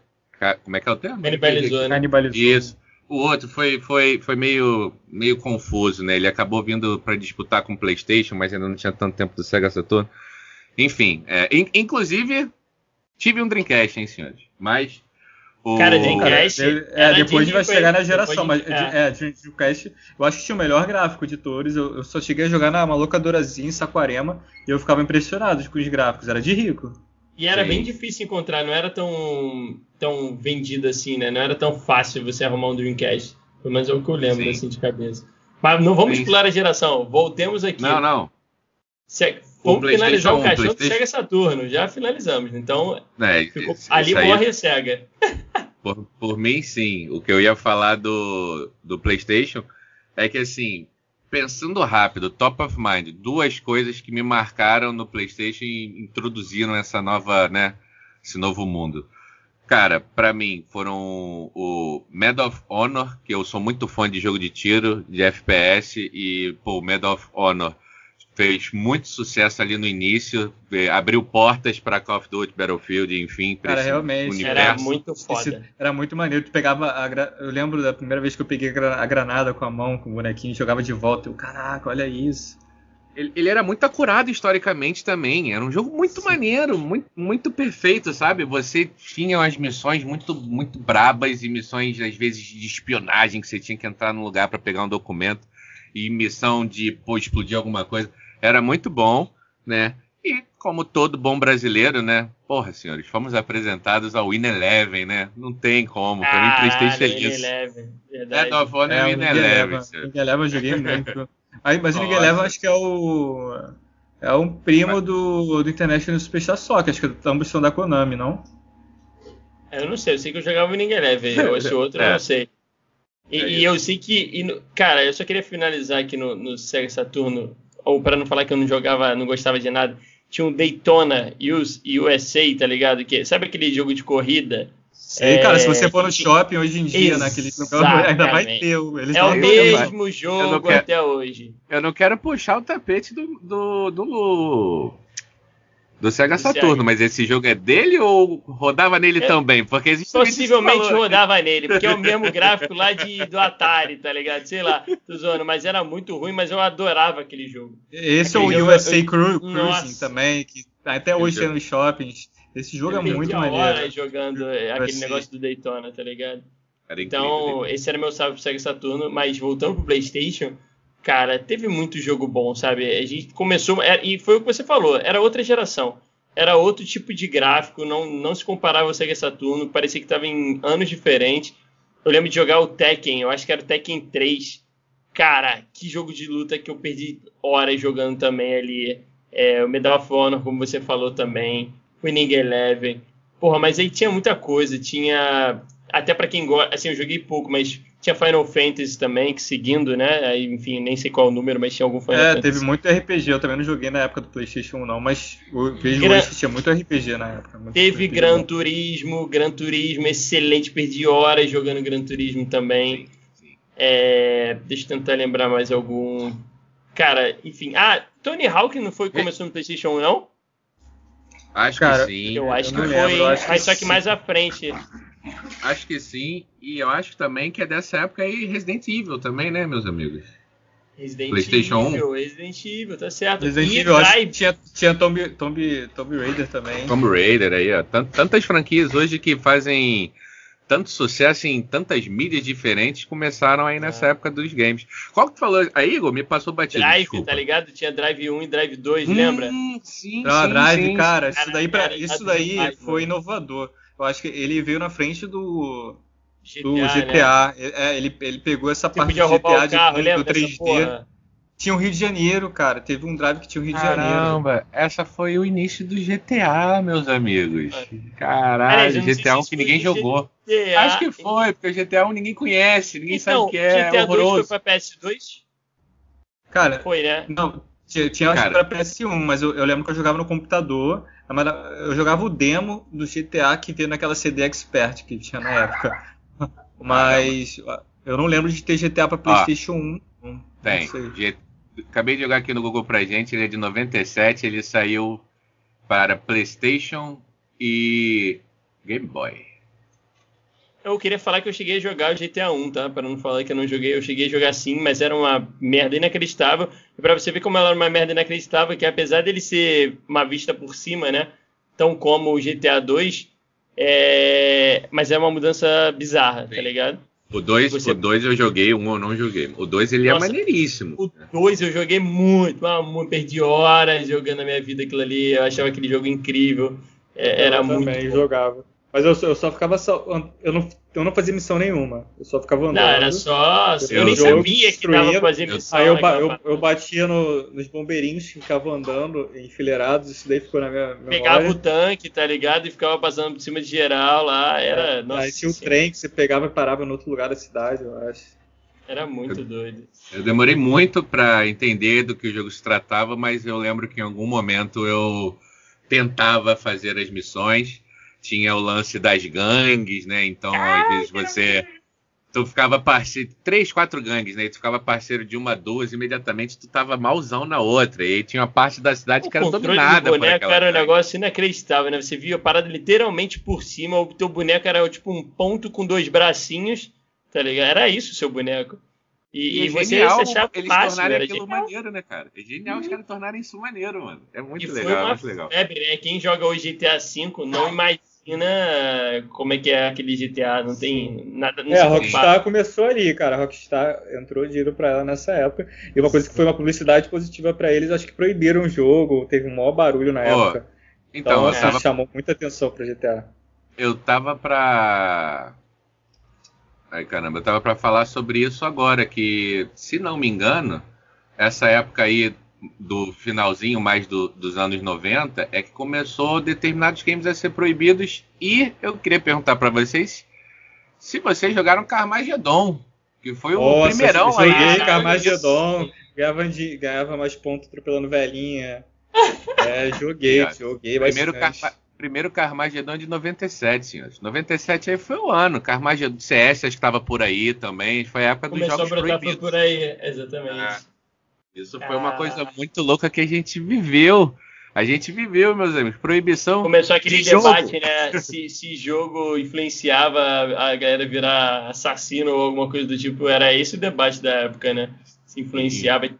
Como é que é o termo? Canibalizou, né? Canibalizou. Isso. O outro foi, foi, foi meio, meio confuso, né? Ele acabou vindo para disputar com o PlayStation, mas ainda não tinha tanto tempo do Sega Saturn. Enfim, é, in, inclusive tive um Dreamcast, hein, senhores? Mas o... Cara, Dreamcast. É, depois a gente vai chegar na geração, mas é, é Dreamcast, eu acho que tinha o melhor gráfico de todos. Eu, eu só cheguei a jogar na locadorazinha em Saquarema e eu ficava impressionado com os gráficos, era de rico. E era Sim. bem difícil encontrar, não era tão tão vendido assim, né? Não era tão fácil você arrumar um Dreamcast. Pelo menos é o que eu lembro, Sim. assim, de cabeça. Mas não vamos Sim. pular a geração. Voltemos aqui. Não, não. Se, vamos finalizar o caixão do Sega Saturno. Já finalizamos. Então, é, ali morre a Sega. Por, por mim, sim. O que eu ia falar do, do PlayStation é que, assim, pensando rápido, top of mind, duas coisas que me marcaram no PlayStation e introduziram essa nova, né, esse novo mundo. Cara, para mim foram o Medal of Honor, que eu sou muito fã de jogo de tiro, de FPS e pô, o Medal of Honor fez muito sucesso ali no início, abriu portas para Call of Duty, Battlefield, enfim, Cara, realmente, universo. era muito foda. Esse, era muito maneiro, tu pegava a, eu lembro da primeira vez que eu peguei a granada com a mão, com o bonequinho, jogava de volta, eu, caraca, olha isso. Ele, ele, era muito acurado historicamente também. Era um jogo muito Sim. maneiro, muito, muito perfeito, sabe? Você tinha umas missões muito, muito brabas e missões, às vezes, de espionagem, que você tinha que entrar num lugar para pegar um documento, e missão de pô, explodir alguma coisa era muito bom, né? E como todo bom brasileiro, né? Porra, senhores, fomos apresentados ao Win Eleven, né? Não tem como. Pra ah, mim, PlayStation é isso. Eleven, verdade. É, é, o Win Eleven. Win Eleven eu joguei muito. Aí, mas o Win Eleven acho que é o. É um primo do, do International Superstar Soccer. Acho que ambos são da Konami, não? Eu não sei, eu sei que eu jogava o Eleven. Esse outro é. eu não sei. E, é e eu sei que. E, cara, eu só queria finalizar aqui no, no Sega Saturno ou para não falar que eu não jogava, não gostava de nada, tinha um Daytona USA, tá ligado? Que, sabe aquele jogo de corrida? Sei, é, cara, se você for no shopping hoje em dia, naquele lugar, ainda vai ter. Eles é o mesmo jogo quero, até hoje. Eu não quero puxar o tapete do, do, do do Sega Saturno, mas esse jogo é dele ou rodava nele é, também? Porque existe Possivelmente rodava nele, porque é o mesmo gráfico lá de, do Atari, tá ligado? Sei lá, tô zoando, mas era muito ruim, mas eu adorava aquele jogo. Esse aquele é o USA eu, Cruising Nossa. também, que até hoje tem nos shoppings. Esse jogo eu é muito maneiro. Hora jogando aquele negócio do Daytona, tá ligado? então, esse era meu salve pro Sega Saturno, mas voltando pro PlayStation, cara, teve muito jogo bom, sabe? A gente começou. Era, e foi o que você falou, era outra geração. Era outro tipo de gráfico, não, não se comparava ao Sega Saturno, parecia que estava em anos diferentes. Eu lembro de jogar o Tekken, eu acho que era o Tekken 3. Cara, que jogo de luta que eu perdi horas jogando também ali. É, o Medal of Honor, como você falou também. Winning Eleven. Porra, mas aí tinha muita coisa. Tinha. Até para quem gosta. Assim, eu joguei pouco, mas tinha Final Fantasy também, que seguindo, né? Aí, enfim, nem sei qual o número, mas tinha algum Final é, Fantasy. teve muito RPG. Eu também não joguei na época do PlayStation 1, não, mas eu vejo Gran... hoje que tinha muito RPG na época. teve Gran bom. Turismo, Gran Turismo, excelente. Perdi horas jogando Gran Turismo também. É, deixa eu tentar lembrar mais algum. Cara, enfim. Ah, Tony Hawk não foi começou no PlayStation 1, não? Acho Cara, que sim. Eu acho eu que foi, lembro, acho mas que só que sim. mais à frente. Acho que sim. E eu acho também que é dessa época aí Resident Evil também, né, meus amigos? Resident PlayStation Evil, 1. Resident Evil, tá certo. Resident e Evil, Drive... tinha, tinha Tomb, Tomb, Tomb Raider também. Tomb Raider aí, ó. Tantas franquias hoje que fazem tanto sucesso em tantas mídias diferentes começaram aí nessa é. época dos games. Qual que tu falou? Aí, Igor, me passou batido. Drive, desculpa. tá ligado? Tinha Drive 1 e Drive 2, hum, lembra? Sim, Não, sim, Drive, sim. cara, isso daí, pra, isso daí foi inovador. Eu acho que ele veio na frente do GTA. Do GTA. Né? É, ele, ele pegou essa parte do GTA carro, de, do 3D. Tinha o Rio de Janeiro, cara. Teve um drive que tinha o Rio de Janeiro. Caramba, essa foi o início do GTA, meus amigos. Caralho, GTA 1 que ninguém jogou. GTA... Acho que foi, porque o GTA 1 ninguém conhece, ninguém então, sabe o que é. GTA horroroso. 2 foi pra PS2? Cara, foi, né? Não, tinha, tinha acho que pra PS1, mas eu, eu lembro que eu jogava no computador. Eu jogava o demo do GTA que veio naquela CD Expert que tinha na época. Mas eu não lembro de ter GTA pra PlayStation ah, 1. Tem. Acabei de jogar aqui no Google pra gente, ele é de 97, ele saiu para PlayStation e Game Boy. Eu queria falar que eu cheguei a jogar o GTA 1, tá? Para não falar que eu não joguei, eu cheguei a jogar sim, mas era uma merda inacreditável. E para você ver como ela era uma merda inacreditável, que apesar dele ser uma vista por cima, né? Tão como o GTA 2, é... mas é uma mudança bizarra, tá sim. tá ligado? O 2 você... o dois eu joguei, o 1 um eu não joguei. O 2 ele é Nossa, é maneiríssimo. O 2 eu joguei muito, ah, perdi horas jogando a minha vida aquilo ali. Eu achava aquele jogo incrível. É, era eu muito. Também bom. jogava. Mas eu, eu só ficava. Só, eu, não, eu não fazia missão nenhuma. Eu só ficava andando. Não, era só. Eu, eu nem sabia que dava pra fazer missão. Aí eu, eu, eu, batia no, nos bombeirinhos que ficavam andando enfileirados. Isso daí ficou na minha. Memória. Pegava o tanque, tá ligado? E ficava passando por cima de geral lá. Era. É, nossa, aí tinha o trem que você pegava e parava em outro lugar da cidade, eu acho. Era muito doido. Eu demorei muito para entender do que o jogo se tratava, mas eu lembro que em algum momento eu tentava fazer as missões tinha o lance das gangues, né? Então, às vezes você. Tu ficava parceiro. Três, quatro gangues, né? E tu ficava parceiro de uma, duas, imediatamente tu tava malzão na outra. E aí tinha uma parte da cidade o que era dominada do boneco por era um negócio inacreditável, né? Você via a parada literalmente por cima, o teu boneco era tipo um ponto com dois bracinhos, tá ligado? Era isso o seu boneco. E, e, é você genial achava eles fácil, tornarem aquilo genial. maneiro, né, cara? É genial os caras tornarem isso maneiro, mano. É muito e legal, foi uma é muito legal. Febre, né? Quem joga hoje GTA V não imagina como é que é aquele GTA, não tem nada. Não é, a Rockstar começou ali, cara. A Rockstar entrou dinheiro pra ela nessa época. E uma coisa que foi uma publicidade positiva para eles, acho que proibiram o jogo, teve um maior barulho na oh, época. Então, então assim, tava... chamou muita atenção pro GTA. Eu tava pra. Ai caramba, eu tava pra falar sobre isso agora, que, se não me engano, essa época aí do finalzinho mais do, dos anos 90 é que começou determinados games a ser proibidos e eu queria perguntar para vocês se vocês jogaram Carmageddon, que foi o Nossa, primeirão eu joguei aí. Carmageddon, ganhava, de, ganhava mais pontos atropelando velhinha. É, joguei, joguei primeiro bastante. primeiro Carmageddon de 97, senhores. 97 aí foi o ano. Carmageddon CS acho que estava por aí também. Foi a época Começou dos jogos proibidos. por aí, exatamente. É. Isso foi uma coisa ah. muito louca que a gente viveu. A gente viveu, meus amigos. Proibição. Começou aquele de debate, jogo. né? Se, se jogo influenciava a galera virar assassino ou alguma coisa do tipo. Era esse o debate da época, né? Se influenciava.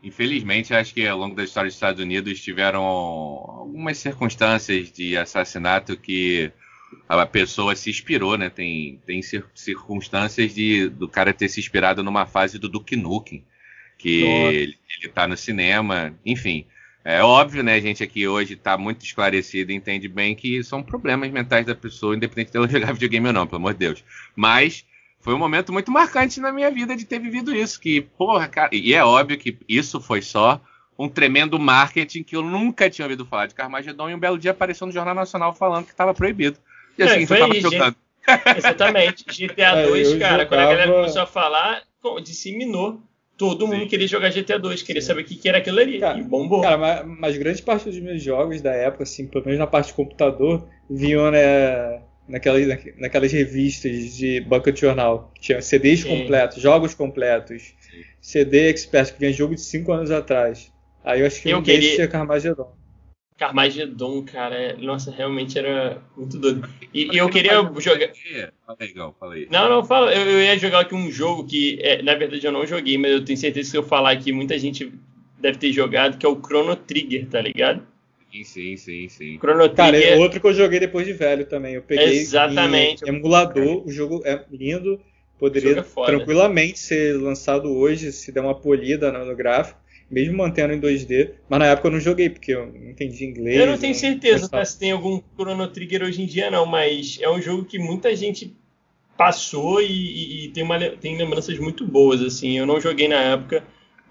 Infelizmente, acho que ao longo da história dos Estados Unidos tiveram algumas circunstâncias de assassinato que a pessoa se inspirou, né? Tem, tem circunstâncias de, do cara ter se inspirado numa fase do Duke Nukem que ele, ele tá no cinema, enfim. É óbvio, né? A gente aqui hoje está muito esclarecido e entende bem que são problemas mentais da pessoa, independente dela jogar videogame ou não, pelo amor de Deus. Mas foi um momento muito marcante na minha vida de ter vivido isso. Que, porra, cara. E é óbvio que isso foi só um tremendo marketing que eu nunca tinha ouvido falar de Carmageddon e um belo dia apareceu no Jornal Nacional falando que estava proibido. E assim, é, foi eu tava jogando. Exatamente. GTA 2, é, cara, jogava... quando a galera começou a falar, disseminou Todo mundo Sim. queria jogar GTA 2, queria Sim. saber o que, que era aquilo ali. Cara, e bombou. Cara, mas, mas, grande parte dos meus jogos da época, assim, pelo menos na parte de computador, vinham né, naquelas, naquelas revistas de banca de jornal. Tinha CDs Sim. completos, jogos completos. CD Expert, que vinha jogo de 5 anos atrás. Aí eu acho que eu queria... tinha Carmageddon. Carmageddon, cara, é, nossa, realmente era muito doido. E, e eu queria jogar. Legal, falei. Não, não, fala. Eu, eu, ia jogar aqui um jogo que, é, na verdade, eu não joguei, mas eu tenho certeza que se eu falar aqui, muita gente deve ter jogado, que é o Chrono Trigger, tá ligado? Sim, sim, sim, sim. Chrono Trigger. Cara, é outro que eu joguei depois de velho também. Eu peguei Exatamente. emulador, o jogo é lindo, poderia é tranquilamente ser lançado hoje se der uma polida no gráfico mesmo mantendo em 2D. Mas na época eu não joguei, porque eu não entendi inglês. Eu não tenho certeza tá, se tem algum Chrono Trigger hoje em dia, não, mas é um jogo que muita gente passou e, e, e tem, uma, tem lembranças muito boas, assim. Eu não joguei na época.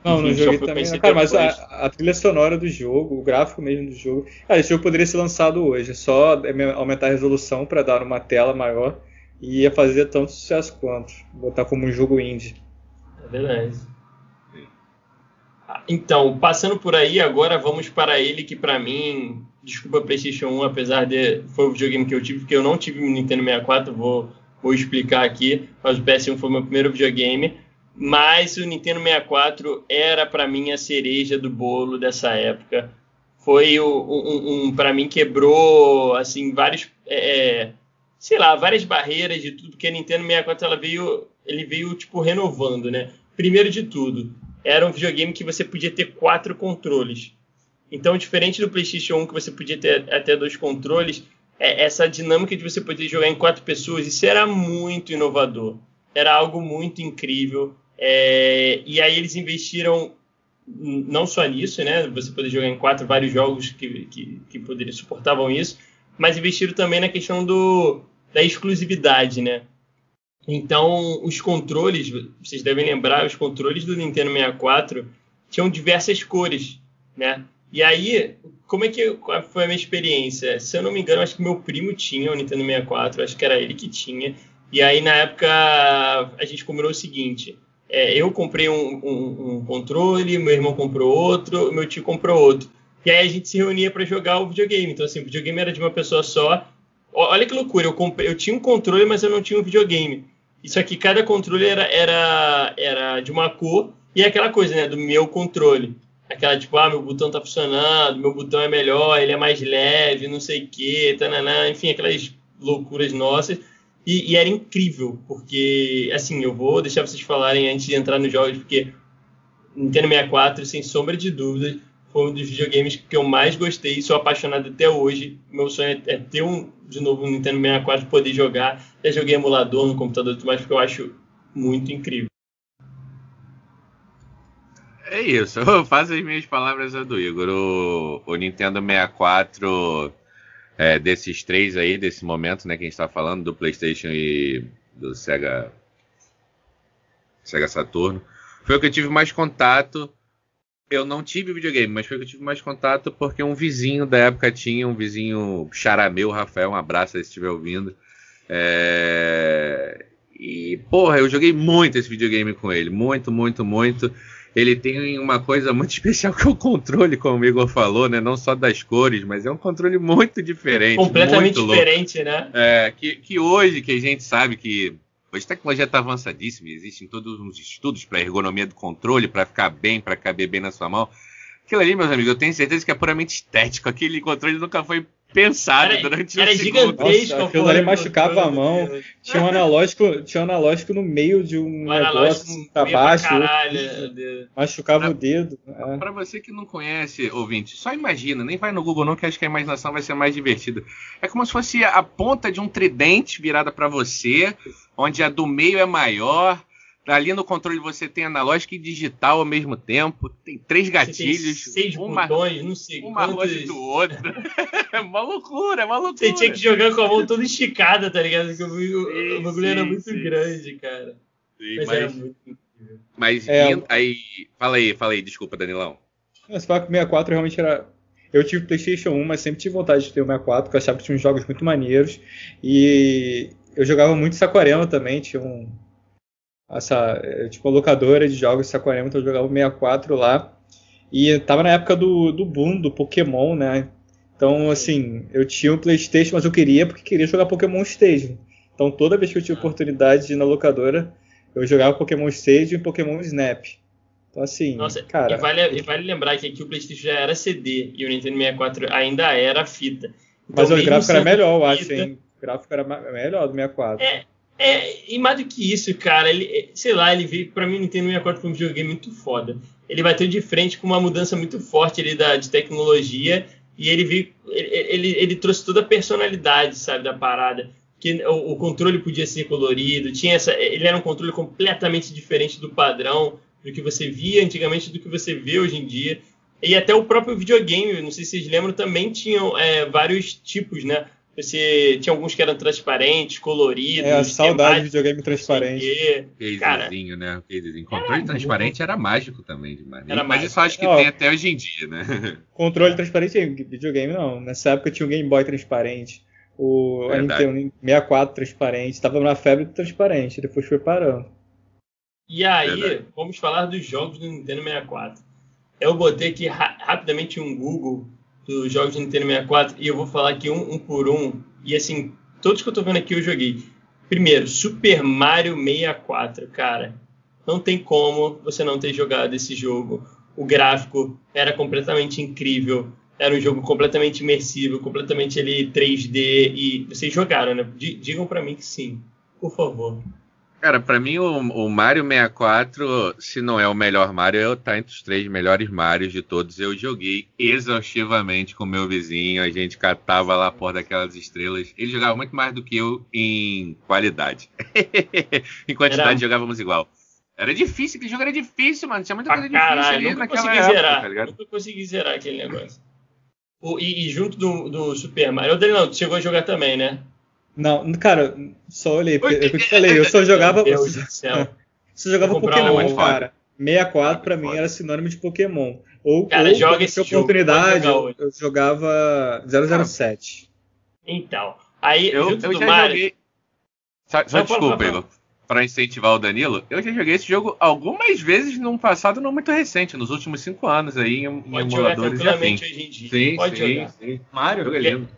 Não, não joguei também. Cara, mas a, a, trilha sonora do jogo, o gráfico mesmo do jogo. Cara, esse jogo poderia ser lançado hoje. É só aumentar a resolução para dar uma tela maior e ia fazer tanto sucesso quanto. Botar como um jogo indie. É verdade. Então, passando por aí, agora vamos para ele que para mim, desculpa PlayStation 1, apesar de foi o videogame que eu tive, porque eu não tive Nintendo 64, vou, vou explicar aqui, mas o PS1 foi meu primeiro videogame, mas o Nintendo 64 era para mim a cereja do bolo dessa época. Foi o, um, um para mim quebrou assim vários é, é, sei lá, várias barreiras de tudo, porque a Nintendo 64 ela veio, ele veio tipo renovando, né? Primeiro de tudo, era um videogame que você podia ter quatro controles. Então, diferente do PlayStation 1, que você podia ter até dois controles, é essa dinâmica de você poder jogar em quatro pessoas, isso era muito inovador. Era algo muito incrível. É, e aí eles investiram não só nisso, né? Você poder jogar em quatro vários jogos que, que, que poderiam, suportavam isso, mas investiram também na questão do, da exclusividade, né? Então, os controles, vocês devem lembrar, os controles do Nintendo 64 tinham diversas cores, né? E aí, como é que foi a minha experiência? Se eu não me engano, acho que meu primo tinha o Nintendo 64, acho que era ele que tinha. E aí, na época, a gente combinou o seguinte: é, eu comprei um, um, um, controle, meu irmão comprou outro, meu tio comprou outro. E aí a gente se reunia para jogar o videogame. Então, assim, o videogame era de uma pessoa só. Olha que loucura, eu, comprei, eu tinha um controle, mas eu não tinha um videogame. Isso aqui, cada controle era, era, era de uma cor, e é aquela coisa, né, do meu controle. Aquela tipo, ah, meu botão tá funcionando, meu botão é melhor, ele é mais leve, não sei o quê, tananã, enfim, aquelas loucuras nossas. E, e, era incrível, porque, assim, eu vou deixar vocês falarem antes de entrar nos jogos, porque Nintendo 64, sem sombra de dúvidas, foi um dos videogames que eu mais gostei, sou apaixonado até hoje. Meu sonho é ter um, de novo um Nintendo 64 poder jogar. Já joguei emulador no computador e mais, porque eu acho muito incrível. É isso, eu faço as minhas palavras do Igor. O, o Nintendo 64, é, desses três aí, desse momento, né, que a gente está falando, do PlayStation e do Sega, Sega Saturno, foi o que eu tive mais contato eu não tive videogame, mas foi que eu tive mais contato porque um vizinho da época tinha, um vizinho charameu, Rafael, um abraço aí se estiver ouvindo. É... E, porra, eu joguei muito esse videogame com ele, muito, muito, muito. Ele tem uma coisa muito especial que é o controle, como o Igor falou, né? Não só das cores, mas é um controle muito diferente. Completamente diferente, né? É, que, que hoje que a gente sabe que Hoje a tecnologia está avançadíssima, existem todos uns estudos para ergonomia do controle, para ficar bem, para caber bem na sua mão. Aquilo ali, meus amigos, eu tenho certeza que é puramente estético. Aquele controle nunca foi pensado era, durante era um gigantesco. Nossa, aquilo ali machucava a mão. Tinha um analógico, tinha um analógico no meio de um, um negócio para baixo. Caralho, machucava pra, o dedo. É. Para você que não conhece, ouvinte, só imagina, nem vai no Google não, que acho que a imaginação vai ser mais divertida. É como se fosse a ponta de um tridente virada para você, onde a do meio é maior. Ali no controle você tem analógico e digital ao mesmo tempo. Tem três gatilhos. seis uma, botões, não sei. Uma longe do outro. é uma loucura, é uma loucura. Você tinha que jogar com a mão toda esticada, tá ligado? Porque o, bagulho era muito sim. grande, cara. Sim, mas, mas, era muito. Mas é, aí. Fala aí, fala aí, desculpa, Danilão. Esse Paco 64 realmente era eu tive PlayStation 1, mas sempre tive vontade de ter o 64, porque eu achava que tinha uns jogos muito maneiros. E eu jogava muito Saquarema também, tinha um. Essa, é, tipo, uma locadora de jogos Saquarema, então eu jogava o 64 lá. E tava na época do, do boom do Pokémon, né? Então, assim, eu tinha um PlayStation, mas eu queria porque queria jogar Pokémon Stage. Então, toda vez que eu tinha oportunidade de ir na locadora, eu jogava Pokémon Stage e Pokémon Snap. Então, assim, Nossa, cara. E vale, e vale lembrar que aqui o PlayStation já era CD e o Nintendo 64 ainda era fita. Então, mas o gráfico era melhor, eu acho, hein? O gráfico era melhor do 64. É, é, e mais do que isso, cara, ele, sei lá, ele veio, pra mim, o Nintendo 64 foi um videogame muito foda. Ele bateu de frente com uma mudança muito forte ali da, de tecnologia e ele veio, ele, ele, ele trouxe toda a personalidade, sabe, da parada. Que o, o, controle podia ser colorido, tinha essa, ele era um controle completamente diferente do padrão do que você via antigamente, do que você vê hoje em dia. E até o próprio videogame, não sei se vocês lembram, também tinham é, vários tipos, né? Você tinha alguns que eram transparentes, coloridos. É, a saudade de videogame transparente. Casezinho, né? Casezinho. Controle era transparente muito... era mágico também demais. Era Mas isso acho que tem até hoje em dia, né? Controle transparente em videogame não. Nessa época tinha o Game Boy transparente. O Nintendo 64 transparente. Estava na febre transparente, depois foi parando. E aí, Verdade. vamos falar dos jogos do Nintendo 64. Eu botei aqui ra rapidamente um Google dos jogos do Nintendo 64 e eu vou falar aqui um, um, por um. E assim, todos que eu tô vendo aqui eu joguei. Primeiro, Super Mario 64, cara. Não tem como você não ter jogado esse jogo. O gráfico era completamente incrível. Era um jogo completamente imersivo, completamente ali 3D. E vocês jogaram, né? D digam para mim que sim, por favor. Cara, para mim o, o, Mario 64, se não é o melhor Mario, tá entre os três melhores Marios de todos. Eu joguei exaustivamente com meu vizinho, a gente catava lá por daquelas estrelas. Ele jogava muito mais do que eu em qualidade. em quantidade era... jogávamos igual. Era difícil, aquele jogo era difícil, mano. Tinha muita coisa difícil ali nunca naquela época, zerar, tá ligado? Nunca consegui zerar aquele negócio. O, e, e, junto do, do Super Mario. O Danilão, tu chegou a jogar também, né? Não, cara, só olhei. Eu, eu te falei, eu só jogava. Meu Deus do céu. Só jogava Pokémon, um cara. 64 pra mim era sinônimo de Pokémon. Ou, cara, ou joga esse oportunidade, jogo, eu, eu jogava 007. Então, aí eu, eu já Mario. Joguei... Só, só desculpa, Igor. Pra incentivar o Danilo, eu já joguei esse jogo algumas vezes num passado não muito recente, nos últimos cinco anos aí, em Pode emuladores jogar tranquilamente hoje em dia. Sim, Pode sim, jogar. sim. Mario? Jogo é lindo.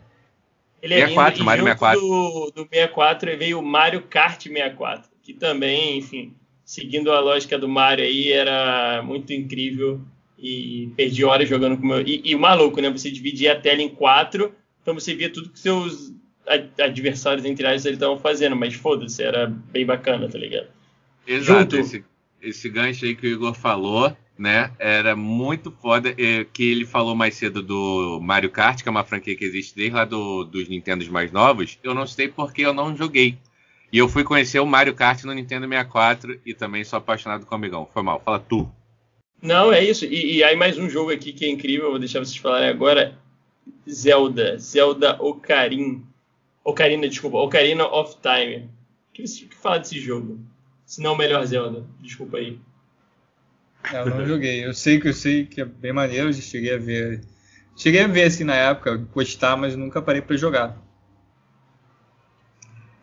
Ele é 64, lindo, Mario e junto 64. Do, do 64 veio o Mario Kart 64, que também, enfim, seguindo a lógica do Mario aí, era muito incrível e perdi horas jogando com o meu. E, e maluco, né? Você dividia a tela em quatro, então você via tudo que seus adversários, entre aspas, eles estavam fazendo, mas foda-se, era bem bacana, tá ligado? Exato, esse, esse gancho aí que o Igor falou, né? Era muito foda. é, que ele falou mais cedo do Mario Kart, que é uma franquia que existe desde lá do, dos Nintendos mais novos. Eu não sei porque eu não joguei. E eu fui conhecer o Mario Kart no Nintendo 64 e também sou apaixonado com o amigão. Foi mal, fala tu. Não, é isso. E, e aí mais um jogo aqui que é incrível, vou deixar vocês falarem agora. Zelda. Zelda Ocarina. Ocarina, desculpa. Ocarina of Time. O que você fala desse jogo? Se não o melhor Zelda. Desculpa aí. Eu não joguei. Eu sei que eu sei que é bem maneiro, eu cheguei a ver. Cheguei a ver assim na época, gostar, mas nunca parei para jogar.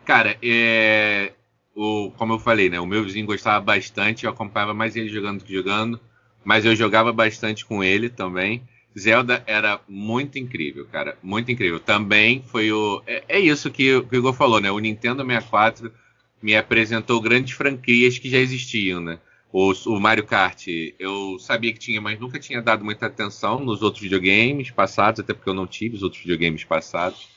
Cara, é, o, como eu falei, né? O meu vizinho gostava bastante, eu acompanhava mais ele jogando do que jogando, mas eu jogava bastante com ele também. Zelda era muito incrível, cara, muito incrível. Também foi o. É, é isso que, o Igor falou, né? O Nintendo 64 me apresentou grandes franquias que já existiam, né? O, o, Mario Kart, eu sabia que tinha, mas nunca tinha dado muita atenção nos outros videogames passados, até porque eu não tive os outros videogames passados.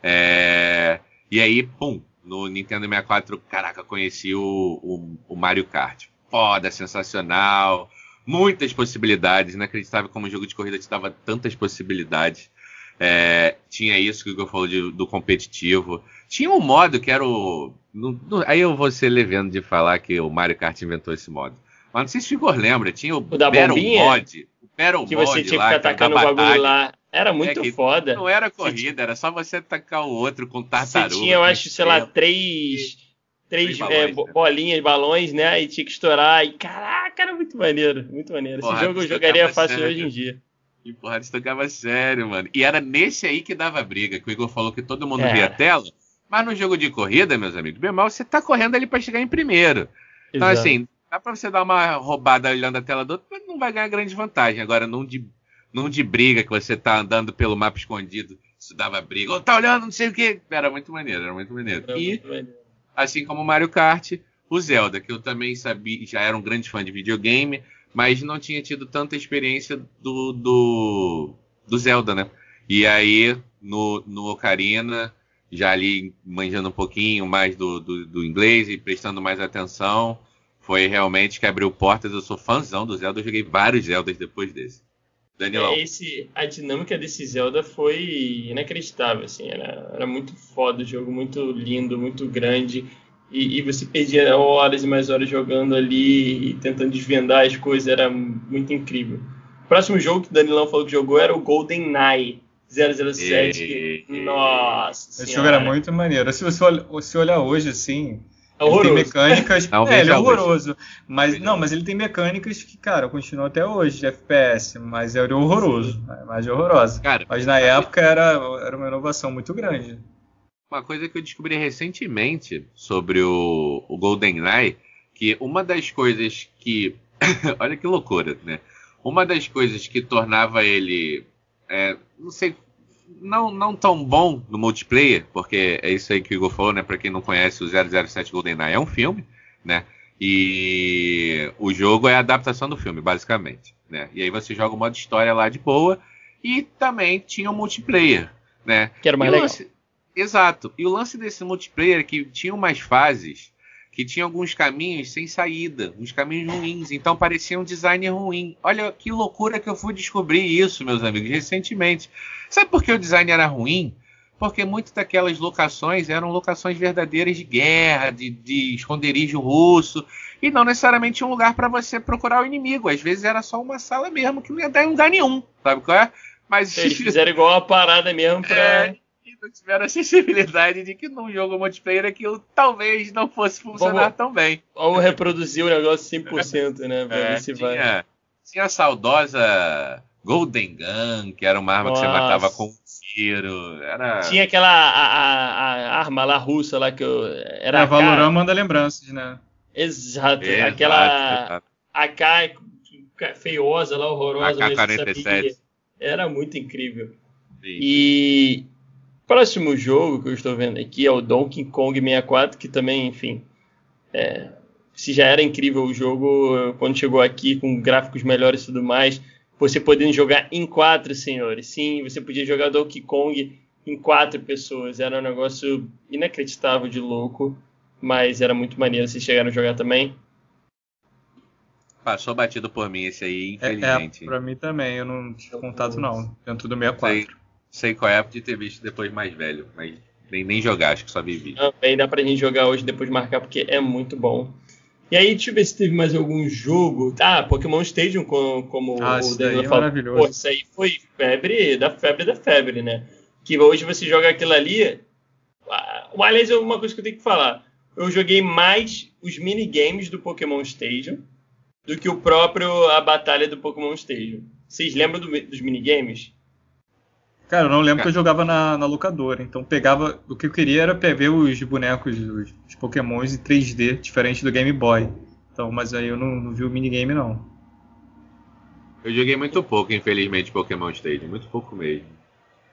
É, e aí, pum, no Nintendo 64, caraca, conheci o, o, o Mario Kart. Foda, sensacional, muitas possibilidades, inacreditável como o jogo de corrida te dava tantas possibilidades. É, tinha isso que o Igor falou de, do competitivo. Tinha um modo que era o. No, no, aí eu vou ser levendo de falar que o Mario Kart inventou esse modo. Mas não sei se o Igor lembra, tinha o, O da Battle bombinha? Mod. O Battle Que você tinha que ficar atacando o bagulho lá. Era muito É foda. Não era corrida, era só você atacar o outro com Você tartaruga. tinha, eu acho, sei lá, três, três Três é, balões, né? bolinhas, balões, né? E tinha que estourar. E caraca, era muito maneiro. Muito maneiro. Esse Porra, jogo eu jogaria fácil sério. hoje em dia. E porra, isso tocava sério, mano. E era nesse aí que dava briga, que o Igor falou que todo mundo É. via a tela. Mas no jogo de corrida, meus amigos, bem mal, você tá correndo ali pra chegar em primeiro. Então, Exato. assim, dá pra você dar uma roubada olhando a tela do outro, mas não vai ganhar grande vantagem. Agora, num de, num de briga que você tá andando pelo mapa escondido, isso dava briga. Ou tá olhando, não sei o que. Era muito maneiro, era muito maneiro. Era e, muito maneiro. assim como o Mario Kart, o Zelda, que eu também sabia, já era um grande fã de videogame, mas não tinha tido tanta experiência do, do, do Zelda, né? E aí, no, no Ocarina, já ali manjando um pouquinho mais do, do, do inglês e prestando mais atenção, foi realmente que abriu portas. Eu sou fãzão do Zelda, eu joguei vários Zeldas depois desse. Danilão. É, esse, a dinâmica desse Zelda foi inacreditável, assim, era, era muito foda o jogo, muito lindo, muito grande, e, e você perdia horas e mais horas jogando ali e tentando desvendar as coisas, era muito incrível. O próximo jogo que o Danilão falou que jogou era o Golden Knight 007, que- E- nossa Esse senhora, jogo era muito maneiro. Se você olha- se olhar hoje, assim, é ele tem horroroso. mecânicas. É, ele é horroroso. Mas não, mas ele tem mecânicas que, cara, continuam até hoje de FPS, mas era horroroso. É horrorosa. Cara, Mas na época era, era uma inovação muito grande. Uma coisa que eu descobri recentemente sobre o, o GoldenEye, que uma das coisas que. olha que loucura, né? Uma das coisas que tornava ele. é, não sei. Não, não tão bom no multiplayer, porque é isso aí que o Igor falou, né? Pra quem não conhece, o 007 GoldenEye é um filme, né? E o jogo é a adaptação do filme, basicamente. Né? E aí você joga o modo história lá de boa. E também tinha o multiplayer, né? Que era mais legal. lance- Exato. E o lance desse multiplayer é que tinha umas fases que tinha alguns caminhos sem saída, uns caminhos ruins, então parecia um design ruim. Olha que loucura que eu fui descobrir isso, meus amigos, recentemente. Sabe por que o design era ruim? Porque muitas daquelas locações eram locações verdadeiras de guerra, de, de esconderijo russo, e não necessariamente um lugar para você procurar o inimigo. Às vezes era só uma sala mesmo que não ia dar em lugar nenhum, sabe qual é? Mas eles fizeram igual a parada mesmo pra. É, e não tiveram a sensibilidade de que num jogo multiplayer aquilo talvez não fosse funcionar Vamos, tão bem. Ou reproduzir o negócio 100%, né? Pra é, ver se tinha, vai. Tinha a saudosa Golden Gun, que era uma arma Nossa. que você matava com um tiro. Era... Tinha aquela a, a, a arma lá russa lá que eu. Era é, Valorant manda lembranças, né? Exato, Exato aquela AK feiosa lá, horrorosa. AK-47. Era muito incrível. Sim. E próximo jogo que eu estou vendo aqui é o Donkey Kong 64, que também, enfim, é, se já era incrível o jogo, quando chegou aqui com gráficos melhores e tudo mais, você podendo jogar em quatro, senhores. Sim, você podia jogar Donkey Kong em quatro pessoas. Era um negócio inacreditável de louco, mas era muito maneiro. Vocês chegaram a jogar também? Passou batido por mim esse aí, infelizmente. É, é pra mim também, eu não tive contato não, dentro do 64. Sei, sei qual é, de ter visto depois mais velho, mas nem, nem jogar, acho que só vivi. Também dá pra gente jogar hoje, depois marcar, porque é muito bom. E aí, deixa eu ver se teve mais algum jogo. Ah, Pokémon Stadium, como, como ah, o Daniel é falou. Pô, isso aí foi febre da febre da febre, né? Que hoje você joga aquilo ali. Aliás, é uma coisa que eu tenho que falar. Eu joguei mais os minigames do Pokémon Stadium do que o próprio a batalha do Pokémon Stadium. Vocês lembram do, dos minigames? Cara, eu não lembro que eu jogava na, na, locadora, então pegava. O que eu queria era ver os bonecos, os, os Pokémons em 3D, diferente do Game Boy. Então, mas aí eu não, não vi o minigame não. Eu joguei muito pouco, infelizmente, Pokémon Stadium, muito pouco mesmo.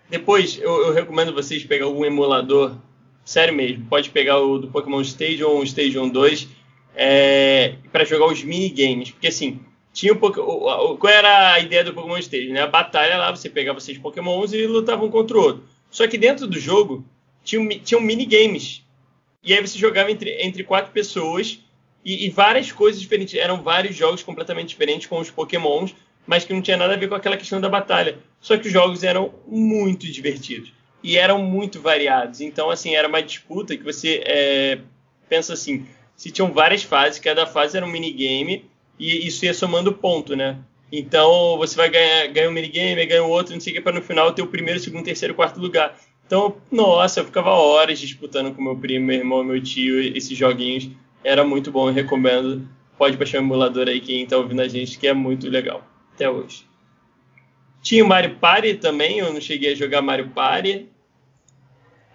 Depois, eu, eu recomendo vocês pegar algum emulador, sério mesmo, pode pegar o do Pokémon Stadium ou o Stadium 2 é, para jogar os minigames. Porque assim, tinha um Qual era a ideia do Pokémon Stage? Né? A batalha lá, você pegava seis Pokémons e lutavam contra o outro. Só que dentro do jogo tinham, tinham minigames. E aí você jogava entre, entre quatro pessoas e, e, várias coisas diferentes. Eram vários jogos completamente diferentes com os Pokémons, mas que não tinha nada a ver com aquela questão da batalha. Só que os jogos eram muito divertidos e eram muito variados. Então, assim, era uma disputa que você é, pensa assim: se tinham várias fases, cada fase era um minigame e isso ia somando ponto, né? Então você vai ganhar, ganhar um minigame, ganha outro, não sei o que, para no final ter o primeiro, segundo, terceiro, quarto lugar. Então, nossa, eu ficava horas disputando com meu primo, meu irmão, meu tio, esses joguinhos. Era muito bom, eu recomendo. Pode baixar o emulador aí, quem tá ouvindo a gente, que é muito legal, até hoje. Tinha o Mario Party também, eu não cheguei a jogar Mario Party.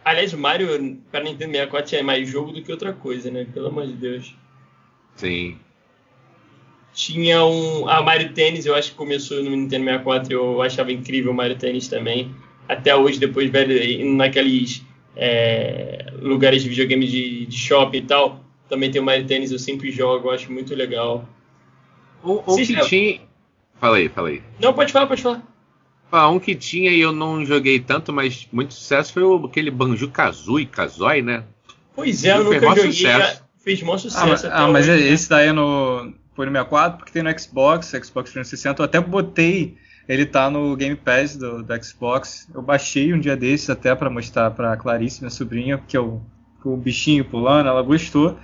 Aliás, o Mario para Nintendo 64 é mais jogo do que outra coisa, né? Pelo amor de Deus. Sim. Tinha um. A Mario Tennis, eu acho que começou no Nintendo 64, eu achava incrível o Mario Tennis também. Até hoje, depois, velho, naqueles é, lugares de videogame de, de shopping e tal, também tem o Mario Tennis, eu sempre jogo, eu acho muito legal. O, o que tinha. Falei, falei. Não, pode falar, pode falar. Ah, um que tinha e eu não joguei tanto, mas muito sucesso foi o, aquele Banjo Kazooie, Kazooie, né? Pois é, eu nunca joguei. Sucesso. Fez maior sucesso. Ah, ah mas hoje, esse né? daí é no, foi no 64 porque tem no Xbox, Xbox 360. Eu até botei, ele tá no Game Pass do, do Xbox. Eu baixei um dia desses até para mostrar pra Clarice, minha sobrinha, porque eu, o bichinho pulando, ela gostou.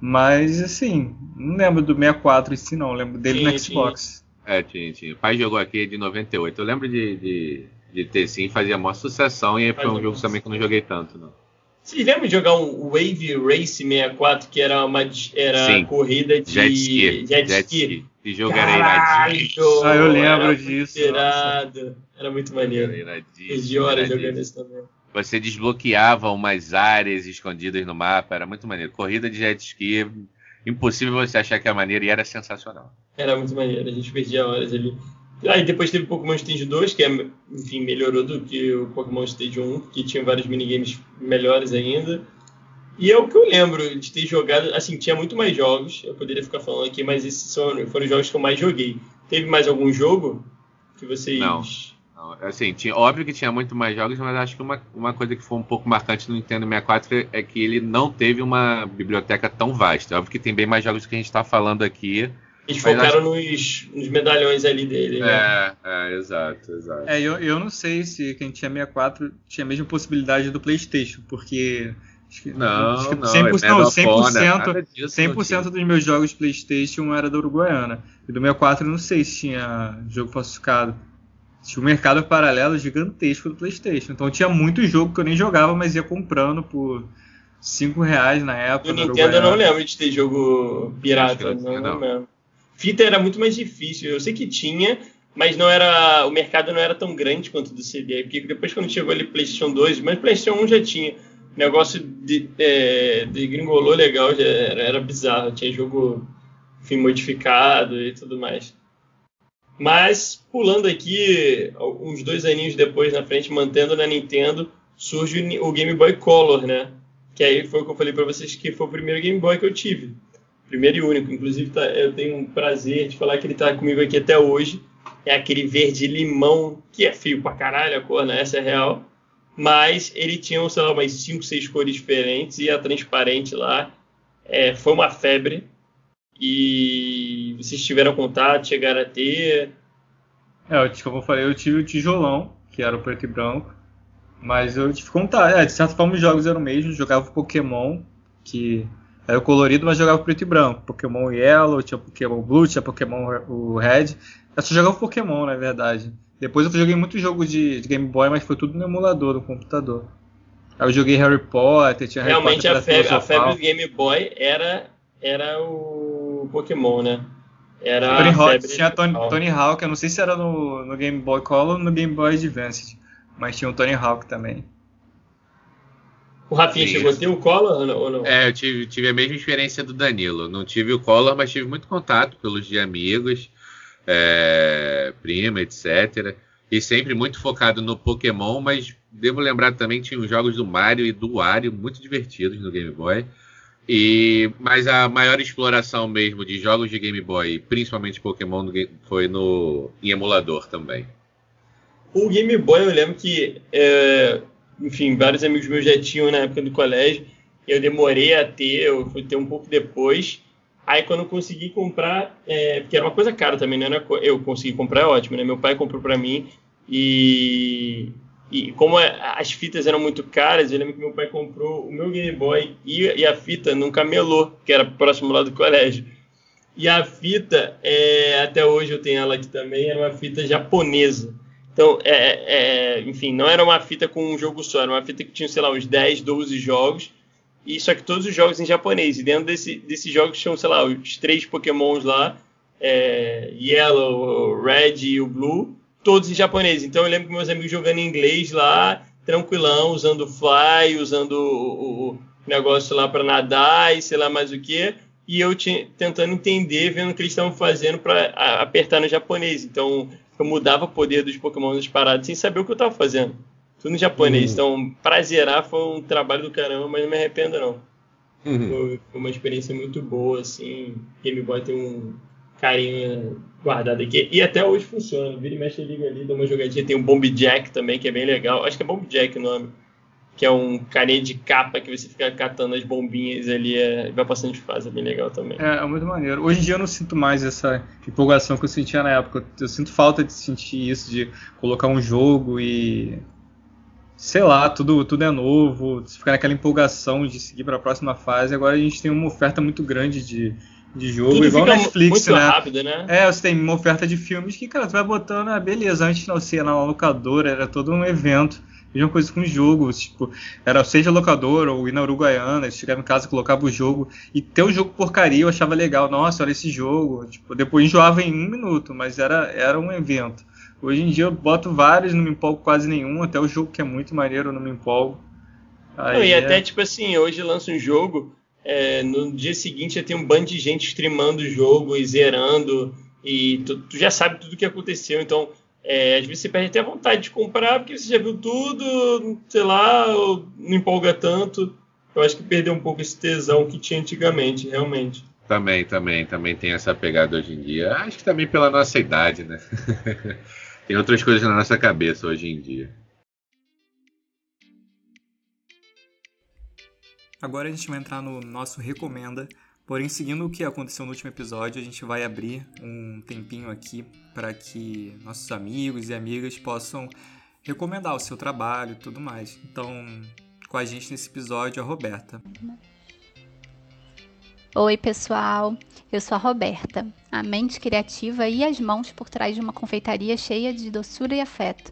Mas assim, não lembro do 64 em si, não. lembro dele sim, no Xbox. Sim. É, tinha, tinha. O pai jogou aqui de 98. Eu lembro de, de, de ter sim, fazia maior sucessão e foi um jogo também que eu não joguei tanto, não. Vocês lembram de jogar um Wave Race 64, que era uma era Sim. corrida de jet ski? Jet, jet ski. jogo era iradinho. Ah, eu lembro disso. Irado. Era muito maneiro. Era de horas jogando isso também. Você desbloqueava umas áreas escondidas no mapa, era muito maneiro. Corrida de jet ski, impossível você achar que é maneiro e era sensacional. Era muito maneiro, a gente perdia horas ali. Aí depois teve Pokémon Stage 2, que é, enfim, melhorou do que o Pokémon Stage 1, que tinha vários minigames melhores ainda. E é o que eu lembro de ter jogado, assim, tinha muito mais jogos, eu poderia ficar falando aqui, mas esses foram, foram os jogos que eu mais joguei. Teve mais algum jogo que vocês... Não, não. assim, tinha, óbvio que tinha muito mais jogos, mas acho que uma, uma coisa que foi um pouco marcante no Nintendo 64 é que ele não teve uma biblioteca tão vasta. Óbvio que tem bem mais jogos que a gente está falando aqui, eles focaram acho... nos, nos, medalhões ali dele, né? É, é, exato, exato. É, eu, eu não sei se quem tinha 64 tinha a mesma possibilidade do PlayStation, porque. Acho que, não, acho que não, 100%, é não, 100%, 100% dos meus jogos PlayStation era da Uruguaiana. E do 64 eu não sei se tinha jogo falsificado. tinha um mercado paralelo gigantesco do PlayStation. Então tinha muito jogo que eu nem jogava, mas ia comprando por 5 reais na época. No Nintendo eu não lembro de ter jogo pirata, não, não, não. Fita era muito mais difícil. Eu sei que tinha, mas não era o mercado não era tão grande quanto do CD. Porque depois quando chegou ali PlayStation 2, mas PlayStation 1 já tinha. O negócio de, é, de gringolou legal, já era, era bizarro. Tinha jogo enfim, modificado e tudo mais. Mas, pulando aqui, uns dois aninhos depois na frente, mantendo na Nintendo, surge o Game Boy Color, né? Que aí foi o que eu falei para vocês que foi o primeiro Game Boy que eu tive. Primeiro e único. Inclusive, tá, eu tenho um prazer de falar que ele tá comigo aqui até hoje. É aquele verde limão, que é fio pra caralho a cor, né? Essa é real. Mas ele tinha, sei lá, umas 5, 6 cores diferentes e a transparente lá é, foi uma febre e vocês tiveram contato, chegaram a ter? É, como eu falei, eu tive o tijolão, que era o preto e branco, mas eu tive contato. É, de certa forma os jogos eram o mesmo, jogava Pokémon, que era colorido, mas jogava preto e branco. Pokémon Yellow, tinha Pokémon Blue, tinha Pokémon o Red. Eu só jogava Pokémon, na verdade. Depois eu joguei muito jogo de, de, Game Boy, mas foi tudo no emulador, no computador. Aí eu joguei Harry Potter, tinha Realmente Harry Potter a, febre, a febre do Game Boy era, era o Pokémon, né? Era Tony Hawk, tinha Tony, Tony Hawk, eu não sei se era no, no Game Boy Color ou no Game Boy Advance, mas tinha o Tony Hawk também. O Rafinha Sim. chegou a ter o Color ou não? É, eu tive, tive a mesma experiência do Danilo. Não tive o Color, mas tive muito contato pelos de amigos, é, prima, etc. E sempre muito focado no Pokémon, mas devo lembrar também que tinha os jogos do Mario e do Wario muito divertidos no Game Boy. E, mas a maior exploração mesmo de jogos de Game Boy, principalmente Pokémon, foi no em emulador também. O Game Boy, eu lembro que, é, enfim, vários amigos meus já tinham na época do colégio. Eu demorei a ter, eu fui ter um pouco depois. Aí quando eu consegui comprar, é, porque era uma coisa cara também, não era, eu consegui comprar, é ótimo, né? Meu pai comprou para mim e e como é, as fitas eram muito caras, eu lembro que meu pai comprou o meu Game Boy e, e a fita num camelô, que era próximo lá do colégio. E a fita, é, até hoje eu tenho ela aqui também, era uma fita japonesa. Então, é, é, enfim, não era uma fita com um jogo só, era uma fita que tinha, sei lá, uns 10, 12 jogos. E só que todos os jogos em japonês. E dentro desse, desses jogos tinham, sei lá, os três pokémons lá, é, Yellow, Red e o Blue todos em japonês. Então eu lembro que meus amigos jogando em inglês lá, tranquilão, usando fly, usando o, o negócio lá para nadar e sei lá mais o que. E eu tinha, tentando entender, vendo o que eles estavam fazendo para apertar no japonês. Então eu mudava o poder dos Pokémon das paradas sem saber o que eu estava fazendo. Tudo em japonês. Uhum. Então, pra zerar foi um trabalho do caramba, mas não me arrependo não. Uhum. Foi, foi uma experiência muito boa, assim. Game Boy tem um carinho guardado aqui. E até hoje funciona. Vira e mexe, liga ali, dá uma jogadinha. Tem o Bomb Jack também, que é bem legal. Acho que é Bomb Jack o nome. Que é um carinha de capa que você fica catando as bombinhas ali é, e vai passando de fase. É bem legal também. É, é muito maneiro. Hoje em dia eu não sinto mais essa empolgação que eu sentia na época. Eu sinto falta de sentir isso, de colocar um jogo e sei lá, tudo, tudo é novo, ficar naquela empolgação de seguir para a próxima fase. Agora a gente tem uma oferta muito grande de, de jogo, Tudo igual Netflix, muito né? rápido, né? É, você tem uma oferta de filmes que, cara, você vai botando, ah, beleza, antes não ser na locadora, era todo um evento. Mesma coisa com jogos, tipo, era seja locador ou ir na Uruguaiana, chegava em casa, colocava o jogo, e ter o jogo porcaria eu achava legal, nossa, olha esse jogo, tipo, depois enjoava em um minuto, mas era, era um evento. Hoje em dia eu boto vários, não me empolgo quase nenhum, até o jogo que é muito maneiro eu não me empolgo. Aí não, e é... até, tipo assim, hoje lança um jogo, é, no dia seguinte já tem um bando de gente streamando o jogo e zerando, e tu, tu já sabe tudo o que aconteceu, então é, às vezes você perde até a vontade de comprar porque você já viu tudo, sei lá, não empolga tanto. Eu acho que perdeu um pouco esse tesão que tinha antigamente, realmente. Também, também, também tem essa pegada hoje em dia. Acho que também pela nossa idade, né? tem outras coisas na nossa cabeça hoje em dia. Agora a gente vai entrar no nosso recomenda. Porém, seguindo o que aconteceu no último episódio, a gente vai abrir um tempinho aqui para que nossos amigos e amigas possam recomendar o seu trabalho e tudo mais. Então, com a gente nesse episódio, a Roberta. Oi, pessoal. Eu sou a Roberta, a mente criativa e as mãos por trás de uma confeitaria cheia de doçura e afeto.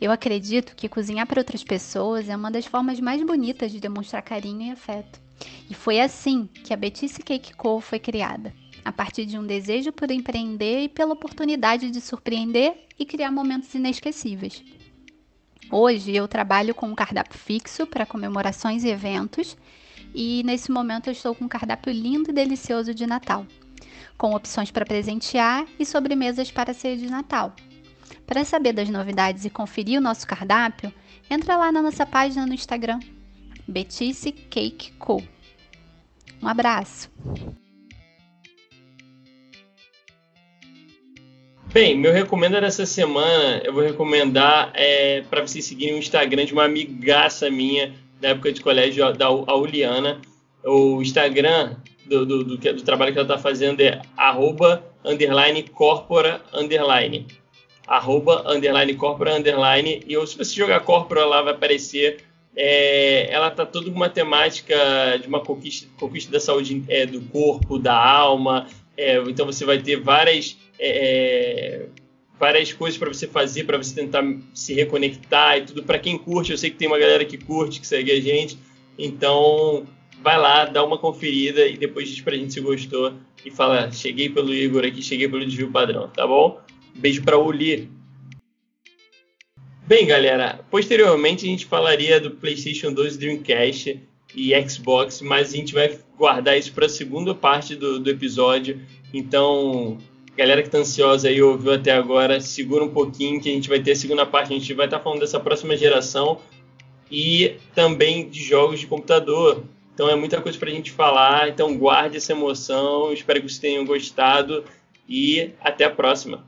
Eu acredito que cozinhar para outras pessoas é uma das formas mais bonitas de demonstrar carinho e afeto. E foi assim que a Betice Cake Co foi criada, a partir de um desejo por empreender e pela oportunidade de surpreender e criar momentos inesquecíveis. Hoje eu trabalho com um cardápio fixo para comemorações e eventos e nesse momento eu estou com um cardápio lindo e delicioso de Natal, com opções para presentear e sobremesas para ceia de Natal. Para saber das novidades e conferir o nosso cardápio, entra lá na nossa página no Instagram, Betice Cake Co. Um abraço! Bem, meu recomendo dessa semana, eu vou recomendar é, para vocês seguirem o Instagram de uma amigaça minha, da época de colégio, da Auliana. O Instagram do, do, do, do trabalho que ela está fazendo é arroba, underline, corpora, underline. Arroba, underline, corpora, underline. E se você jogar corpora lá, vai aparecer. É, ela está toda com uma temática de uma conquista, conquista da saúde é, do corpo, da alma. É, então você vai ter várias é, várias coisas para você fazer, para você tentar se reconectar e tudo. Para quem curte, eu sei que tem uma galera que curte, que segue a gente. Então, vai lá, dá uma conferida e depois diz pra gente se gostou e fala: cheguei pelo Igor aqui, cheguei pelo desvio padrão, tá bom? Beijo para Uli. Bem, galera, posteriormente a gente falaria do PlayStation 2, Dreamcast e Xbox, mas a gente vai guardar isso para a segunda parte do, do episódio. Então, galera que tá ansiosa aí ouviu até agora, segura um pouquinho que a gente vai ter a segunda parte, a gente vai estar tá falando dessa próxima geração e também de jogos de computador. Então é muita coisa para a gente falar, então guarde essa emoção, espero que vocês tenham gostado e até a próxima.